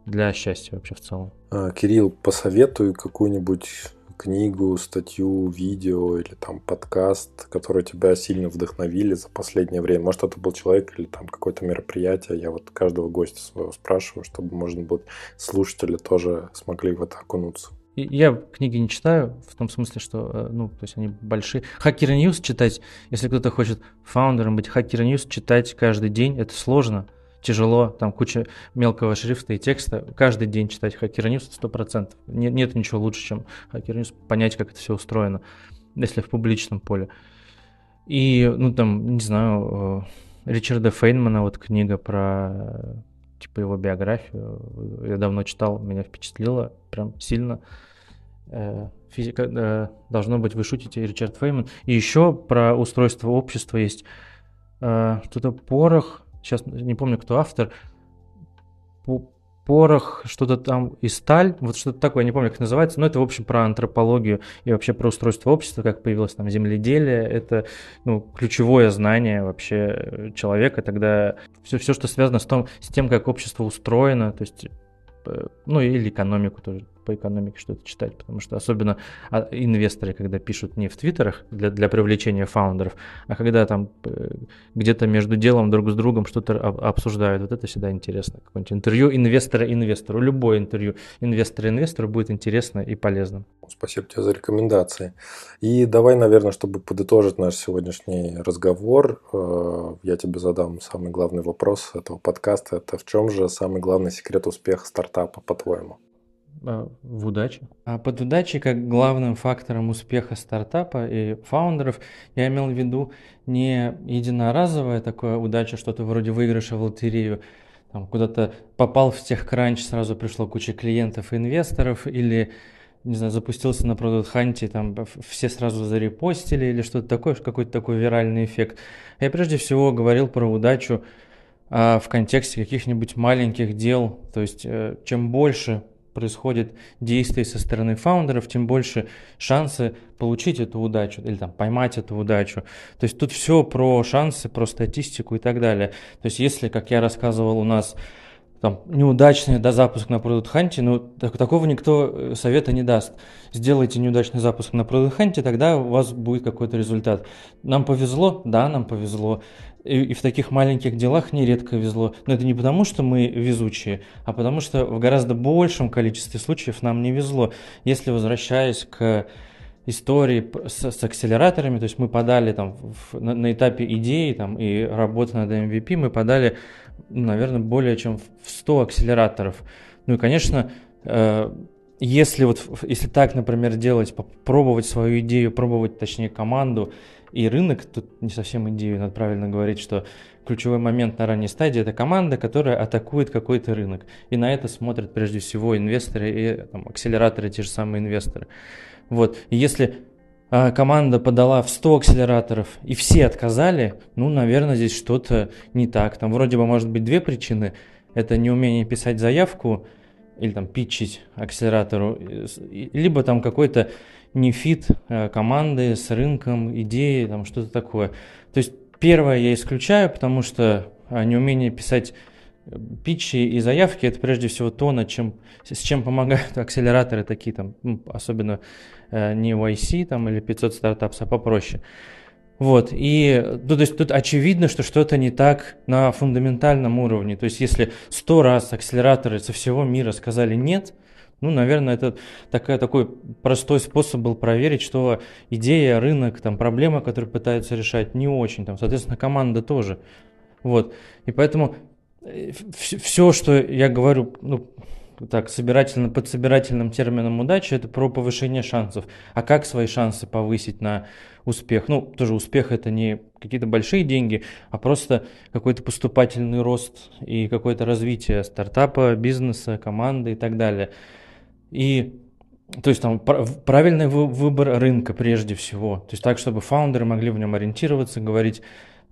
для счастья вообще в целом. А, Кирилл, посоветуй какую-нибудь книгу, статью, видео или там подкаст, которые тебя сильно вдохновили за последнее время? Может, это был человек или там какое-то мероприятие? Я вот каждого гостя своего спрашиваю, чтобы, можно было, слушатели тоже смогли в это окунуться. Я книги не читаю, в том смысле, что, э, ну, то есть они большие. Hacker News читать, если кто-то хочет фаундером быть, Hacker News читать каждый день, это сложно тяжело, там куча мелкого шрифта и текста. Каждый день читать Hacker News 100%. Нет, нет ничего лучше, чем Hacker News, понять, как это все устроено, если в публичном поле. И, ну, там, не знаю, э, Ричарда Фейнмана, вот книга про, типа, его биографию. Я давно читал, меня впечатлило прям сильно. Э, физика, э, должно быть, вы шутите, Ричард Фейман. И еще про устройство общества есть что-то порох, сейчас не помню, кто автор, порох, что-то там и сталь, вот что-то такое, не помню, как называется, но это, в общем, про антропологию и вообще про устройство общества, как появилось там земледелие, это ну, ключевое знание вообще человека, тогда все, все, что связано с, том, с тем, как общество устроено, то есть, э, ну или экономику тоже по экономике что-то читать, потому что особенно а, инвесторы, когда пишут не в твиттерах для, для привлечения фаундеров, а когда там э, где-то между делом друг с другом что-то обсуждают, вот это всегда интересно. Какое-нибудь интервью инвестора инвестору, любое интервью инвестора инвестору будет интересно и полезно. Спасибо тебе за рекомендации. И давай, наверное, чтобы подытожить наш сегодняшний разговор, э, я тебе задам самый главный вопрос этого подкаста. Это в чем же самый главный секрет успеха стартапа, по-твоему? А, в удаче. А под удачей как главным фактором успеха стартапа и фаундеров я имел в виду не единоразовая такая удача, что-то вроде выигрыша в лотерею, там куда-то попал в техкранч, сразу пришло куча клиентов и инвесторов, или не знаю, запустился на Product Hunt, там все сразу зарепостили или что-то такое, какой-то такой виральный эффект. Я прежде всего говорил про удачу а, в контексте каких-нибудь маленьких дел, то есть э, чем больше происходит действие со стороны фаундеров, тем больше шансы получить эту удачу или там поймать эту удачу. То есть тут все про шансы, про статистику и так далее. То есть если, как я рассказывал, у нас там, неудачный да, запуск на Product Hunt, ну, так, такого никто э, совета не даст. Сделайте неудачный запуск на Product Hunt, тогда у вас будет какой-то результат. Нам повезло? Да, нам повезло. И, и в таких маленьких делах нередко везло. Но это не потому, что мы везучие, а потому что в гораздо большем количестве случаев нам не везло. Если возвращаясь к истории с, с акселераторами, то есть мы подали там в, на, на этапе идеи там, и работы над MVP, мы подали, наверное, более чем в 100 акселераторов. Ну и, конечно, э, если вот, если так, например, делать, попробовать свою идею, пробовать, точнее, команду, и рынок, тут не совсем идею, надо правильно говорить, что ключевой момент на ранней стадии – это команда, которая атакует какой-то рынок. И на это смотрят прежде всего инвесторы и там, акселераторы, те же самые инвесторы. Вот. И если а, команда подала в 100 акселераторов, и все отказали, ну, наверное, здесь что-то не так. Там вроде бы может быть две причины. Это неумение писать заявку или там питчить акселератору, либо там какой-то нефит э, команды с рынком, идеи, там что-то такое. То есть первое я исключаю, потому что а, неумение писать э, питчи и заявки это прежде всего то, над чем, с чем помогают акселераторы такие там, ну, особенно Э, не YC там, или 500 стартапс, а попроще. Вот, и ну, то есть тут очевидно, что что-то не так на фундаментальном уровне. То есть если сто раз акселераторы со всего мира сказали «нет», ну, наверное, это такая, такой простой способ был проверить, что идея, рынок, там, проблема, которую пытаются решать, не очень. Там, соответственно, команда тоже. Вот. И поэтому э, все, что я говорю, ну, так, собирательно, под собирательным термином удачи, это про повышение шансов. А как свои шансы повысить на успех? Ну, тоже успех это не какие-то большие деньги, а просто какой-то поступательный рост и какое-то развитие стартапа, бизнеса, команды и так далее. И то есть там правильный выбор рынка прежде всего. То есть так, чтобы фаундеры могли в нем ориентироваться, говорить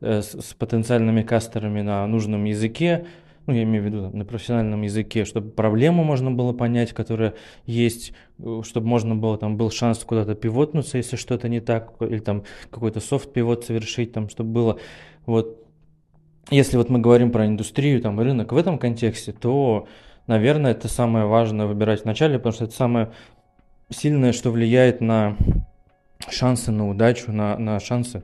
э, с потенциальными кастерами на нужном языке, ну, я имею в виду на профессиональном языке, чтобы проблему можно было понять, которая есть, э, чтобы можно было, там, был шанс куда-то пивотнуться, если что-то не так, или там какой-то софт-пивот совершить, там, чтобы было, вот, если вот мы говорим про индустрию, там, рынок в этом контексте, то, наверное, это самое важное выбирать вначале, потому что это самое сильное, что влияет на шансы на удачу, на, на шансы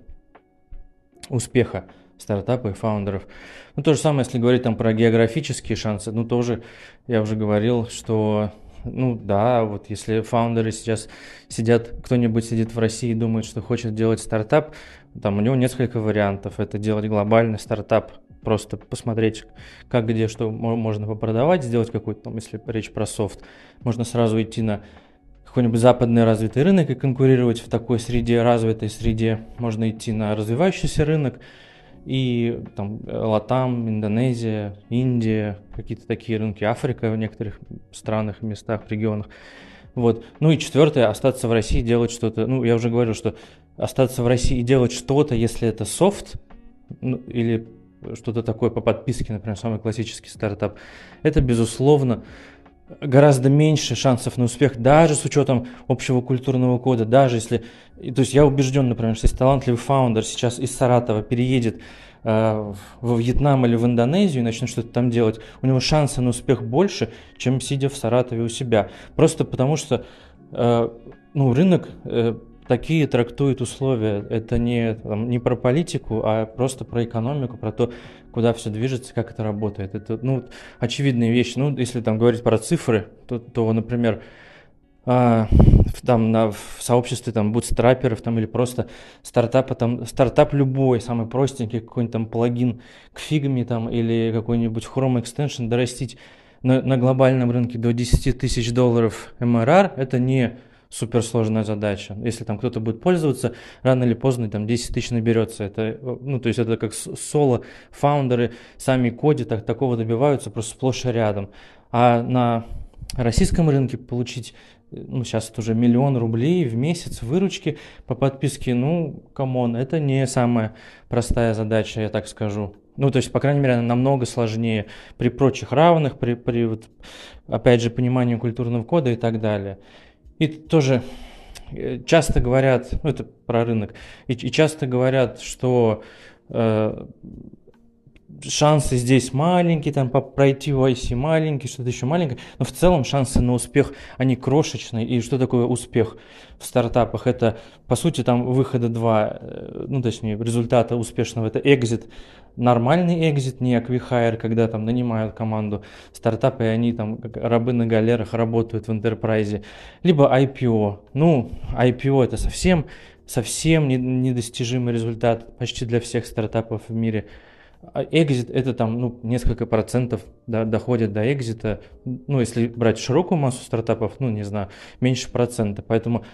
успеха стартапа и фаундеров. Ну, то же самое, если говорить там про географические шансы, ну, тоже я уже говорил, что ну да, вот если фаундеры сейчас сидят, кто-нибудь сидит в России и думает, что хочет делать стартап, там у него несколько вариантов. Это делать глобальный стартап, просто посмотреть, как где что можно попродавать, сделать какой-то, там, если речь про софт, можно сразу идти на какой-нибудь западный развитый рынок и конкурировать в такой среде, развитой среде. Можно идти на развивающийся рынок, и там Латам, Индонезия, Индия, какие-то такие рынки, Африка в некоторых странах, местах, регионах. Вот. Ну и четвертое, остаться в России, делать что-то. Ну, я уже говорил, что остаться в России и делать что-то, если это софт, ну, или что-то такое по подписке, например, самый классический стартап, это, безусловно, гораздо меньше шансов на успех, даже с учетом общего культурного кода, даже если... То есть я убежден, например, что если талантливый фаундер сейчас из Саратова переедет э, во Вьетнам или в Индонезию и начнет что-то там делать, у него шансы на успех больше, чем сидя в Саратове у себя. Просто потому что э, ну, рынок э, такие трактует условия. Это не, там, не про политику, а просто про экономику, про то, куда все движется, как это работает. Это ну, очевидные вещи. Ну, если там говорить про цифры, то, то например, а, там на, в сообществе там бутстрапперов там или просто стартапа там стартап любой самый простенький какой-нибудь там плагин к фигме там или какой-нибудь Chrome extension дорастить на, на глобальном рынке до 10 тысяч долларов MRR это не суперсложная задача. Если там кто-то будет пользоваться, рано или поздно там 10 тысяч наберется. Это, ну, то есть это как соло-фаундеры сами кодят, такого добиваются просто сплошь и рядом. А на российском рынке получить ну, сейчас это уже миллион рублей в месяц выручки по подписке, ну, come on, это не самая простая задача, я так скажу. Ну, то есть, по крайней мере, она намного сложнее при прочих равных, при, при вот, опять же, понимании культурного кода и так далее. И тоже э, часто говорят, ну это про рынок, и, и часто говорят, что э, шансы здесь маленькие, там пройти в IC маленькие, что-то еще маленькое, но в целом шансы на успех, они крошечные. И что такое успех в стартапах? Это, по сути, там выхода два, э, ну, точнее, результата успешного, это экзит, нормальный экзит, не аквихайр, когда там нанимают команду стартапы, и они там как рабы на галерах работают в интерпрайзе, либо IPO. Ну, IPO это совсем, совсем недостижимый результат почти для всех стартапов в мире. А экзит это там ну, несколько процентов да, доходит до экзита. Ну, если брать широкую массу стартапов, ну, не знаю, меньше процента. Поэтому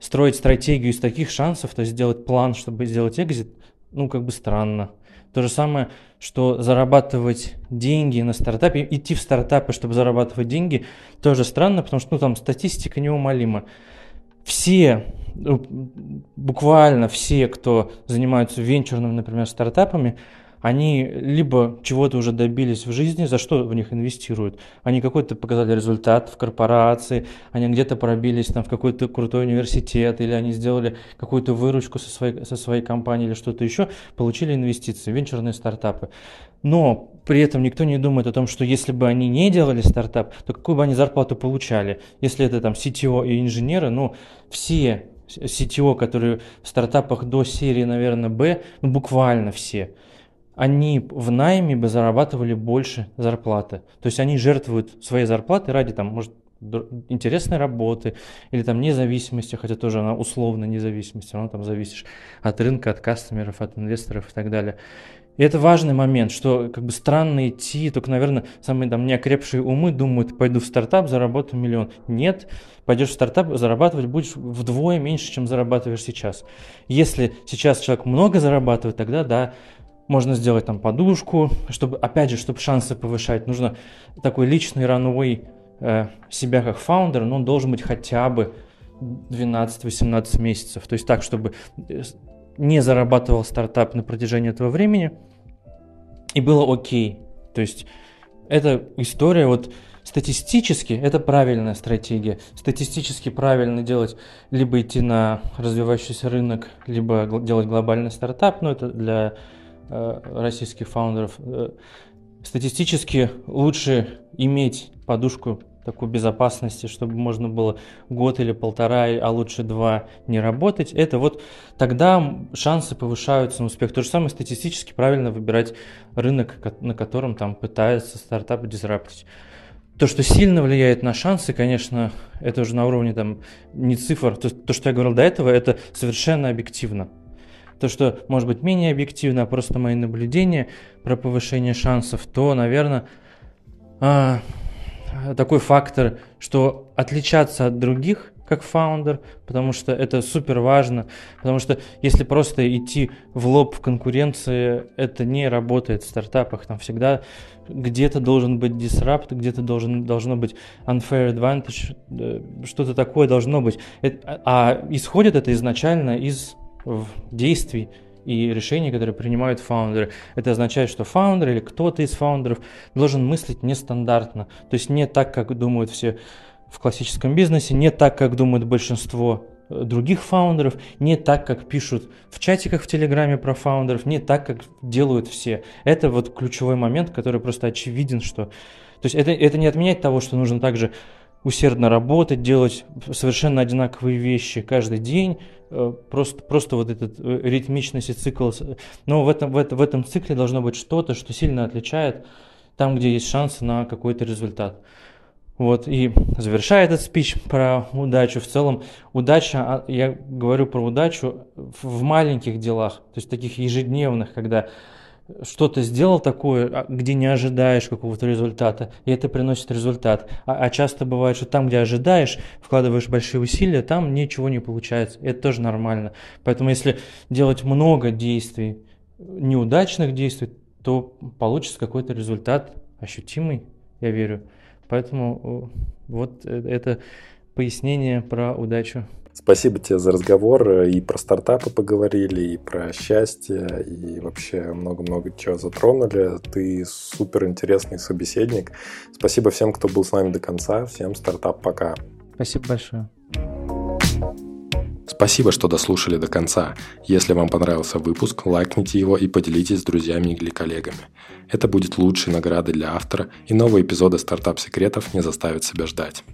строить стратегию из таких шансов, то есть сделать план, чтобы сделать экзит, ну, как бы странно. То же самое, что зарабатывать деньги на стартапе, идти в стартапы, чтобы зарабатывать деньги, тоже странно, потому что ну, там статистика неумолима. Все буквально все, кто занимаются венчурными, например, стартапами, они либо чего-то уже добились в жизни, за что в них инвестируют. Они какой-то показали результат в корпорации, они где-то пробились там в какой-то крутой университет, или они сделали какую-то выручку со своей, со своей компанией или что-то еще, получили инвестиции, венчурные стартапы. Но при этом никто не думает о том, что если бы они не делали стартап, то какую бы они зарплату получали. Если это там CTO и инженеры, ну, все CTO, которые в стартапах до серии, наверное, B, ну, буквально все – они в найме бы зарабатывали больше зарплаты. То есть они жертвуют своей зарплатой ради, там, может, интересной работы или там независимости, хотя тоже она условно независимость, равно там зависишь от рынка, от кастомеров, от инвесторов и так далее. И это важный момент, что как бы странно идти, только, наверное, самые там неокрепшие умы думают, пойду в стартап, заработаю миллион. Нет, пойдешь в стартап, зарабатывать будешь вдвое меньше, чем зарабатываешь сейчас. Если сейчас человек много зарабатывает, тогда да, можно сделать там подушку, чтобы, опять же, чтобы шансы повышать, нужно такой личный ранвей э, себя как фаундер, но он должен быть хотя бы 12-18 месяцев. То есть так, чтобы э, не зарабатывал стартап на протяжении этого времени и было окей. То есть эта история вот статистически это правильная стратегия. Статистически правильно делать либо идти на развивающийся рынок, либо делать глобальный стартап, но это для российских фаундеров. Э, статистически лучше иметь подушку такой безопасности, чтобы можно было год или полтора, а лучше два не работать, это вот тогда шансы повышаются на успех. То же самое статистически правильно выбирать рынок, на котором там пытаются стартапы дизраптить. То, что сильно влияет на шансы, конечно, это уже на уровне там не цифр. То, то что я говорил до этого, это совершенно объективно. То, что может быть менее объективно, а просто мои наблюдения про повышение шансов, то, наверное, а, такой фактор, что отличаться от других как фаундер, потому что это супер важно, потому что если просто идти в лоб в конкуренции, это не работает в стартапах, там всегда где-то должен быть disrupt, где-то должен, должно быть unfair advantage, э, что-то такое должно быть. Это, а исходит это изначально из действий и решений, которые принимают фаундеры. Это означает, что фаундер или кто-то из фаундеров должен мыслить нестандартно, то есть не так, как думают все в классическом бизнесе, не так, как думают большинство э, других фаундеров, не так, как пишут в чатиках в Телеграме про фаундеров, не так, как делают все. Это вот ключевой момент, который просто очевиден, что... То есть это, это не отменяет того, что нужно также усердно работать, делать совершенно одинаковые вещи каждый день, просто, просто вот этот э, ритмичность и цикл. Но в этом, в, этом, в этом цикле должно быть что-то, что сильно отличает там, где есть шансы на какой-то результат. Вот, и завершая этот спич про удачу, в целом удача, а, я говорю про удачу в маленьких делах, то есть таких ежедневных, когда что-то сделал такое, а, где не ожидаешь какого-то результата, и это приносит результат. А, а часто бывает, что там, где ожидаешь, вкладываешь большие усилия, там ничего не получается. Это тоже нормально. Поэтому если делать много действий, неудачных действий, то получится какой-то результат ощутимый, я верю. Поэтому вот э, это пояснение про удачу. Спасибо тебе за разговор. И про стартапы поговорили, и про счастье, и вообще много-много чего затронули. Ты супер интересный собеседник. Спасибо всем, кто был с нами до конца. Всем стартап пока. Спасибо большое. Спасибо, что дослушали до конца. Если вам понравился выпуск, лайкните его и поделитесь с друзьями или коллегами. Это будет лучшей наградой для автора, и новые эпизоды стартап-секретов не заставят себя ждать.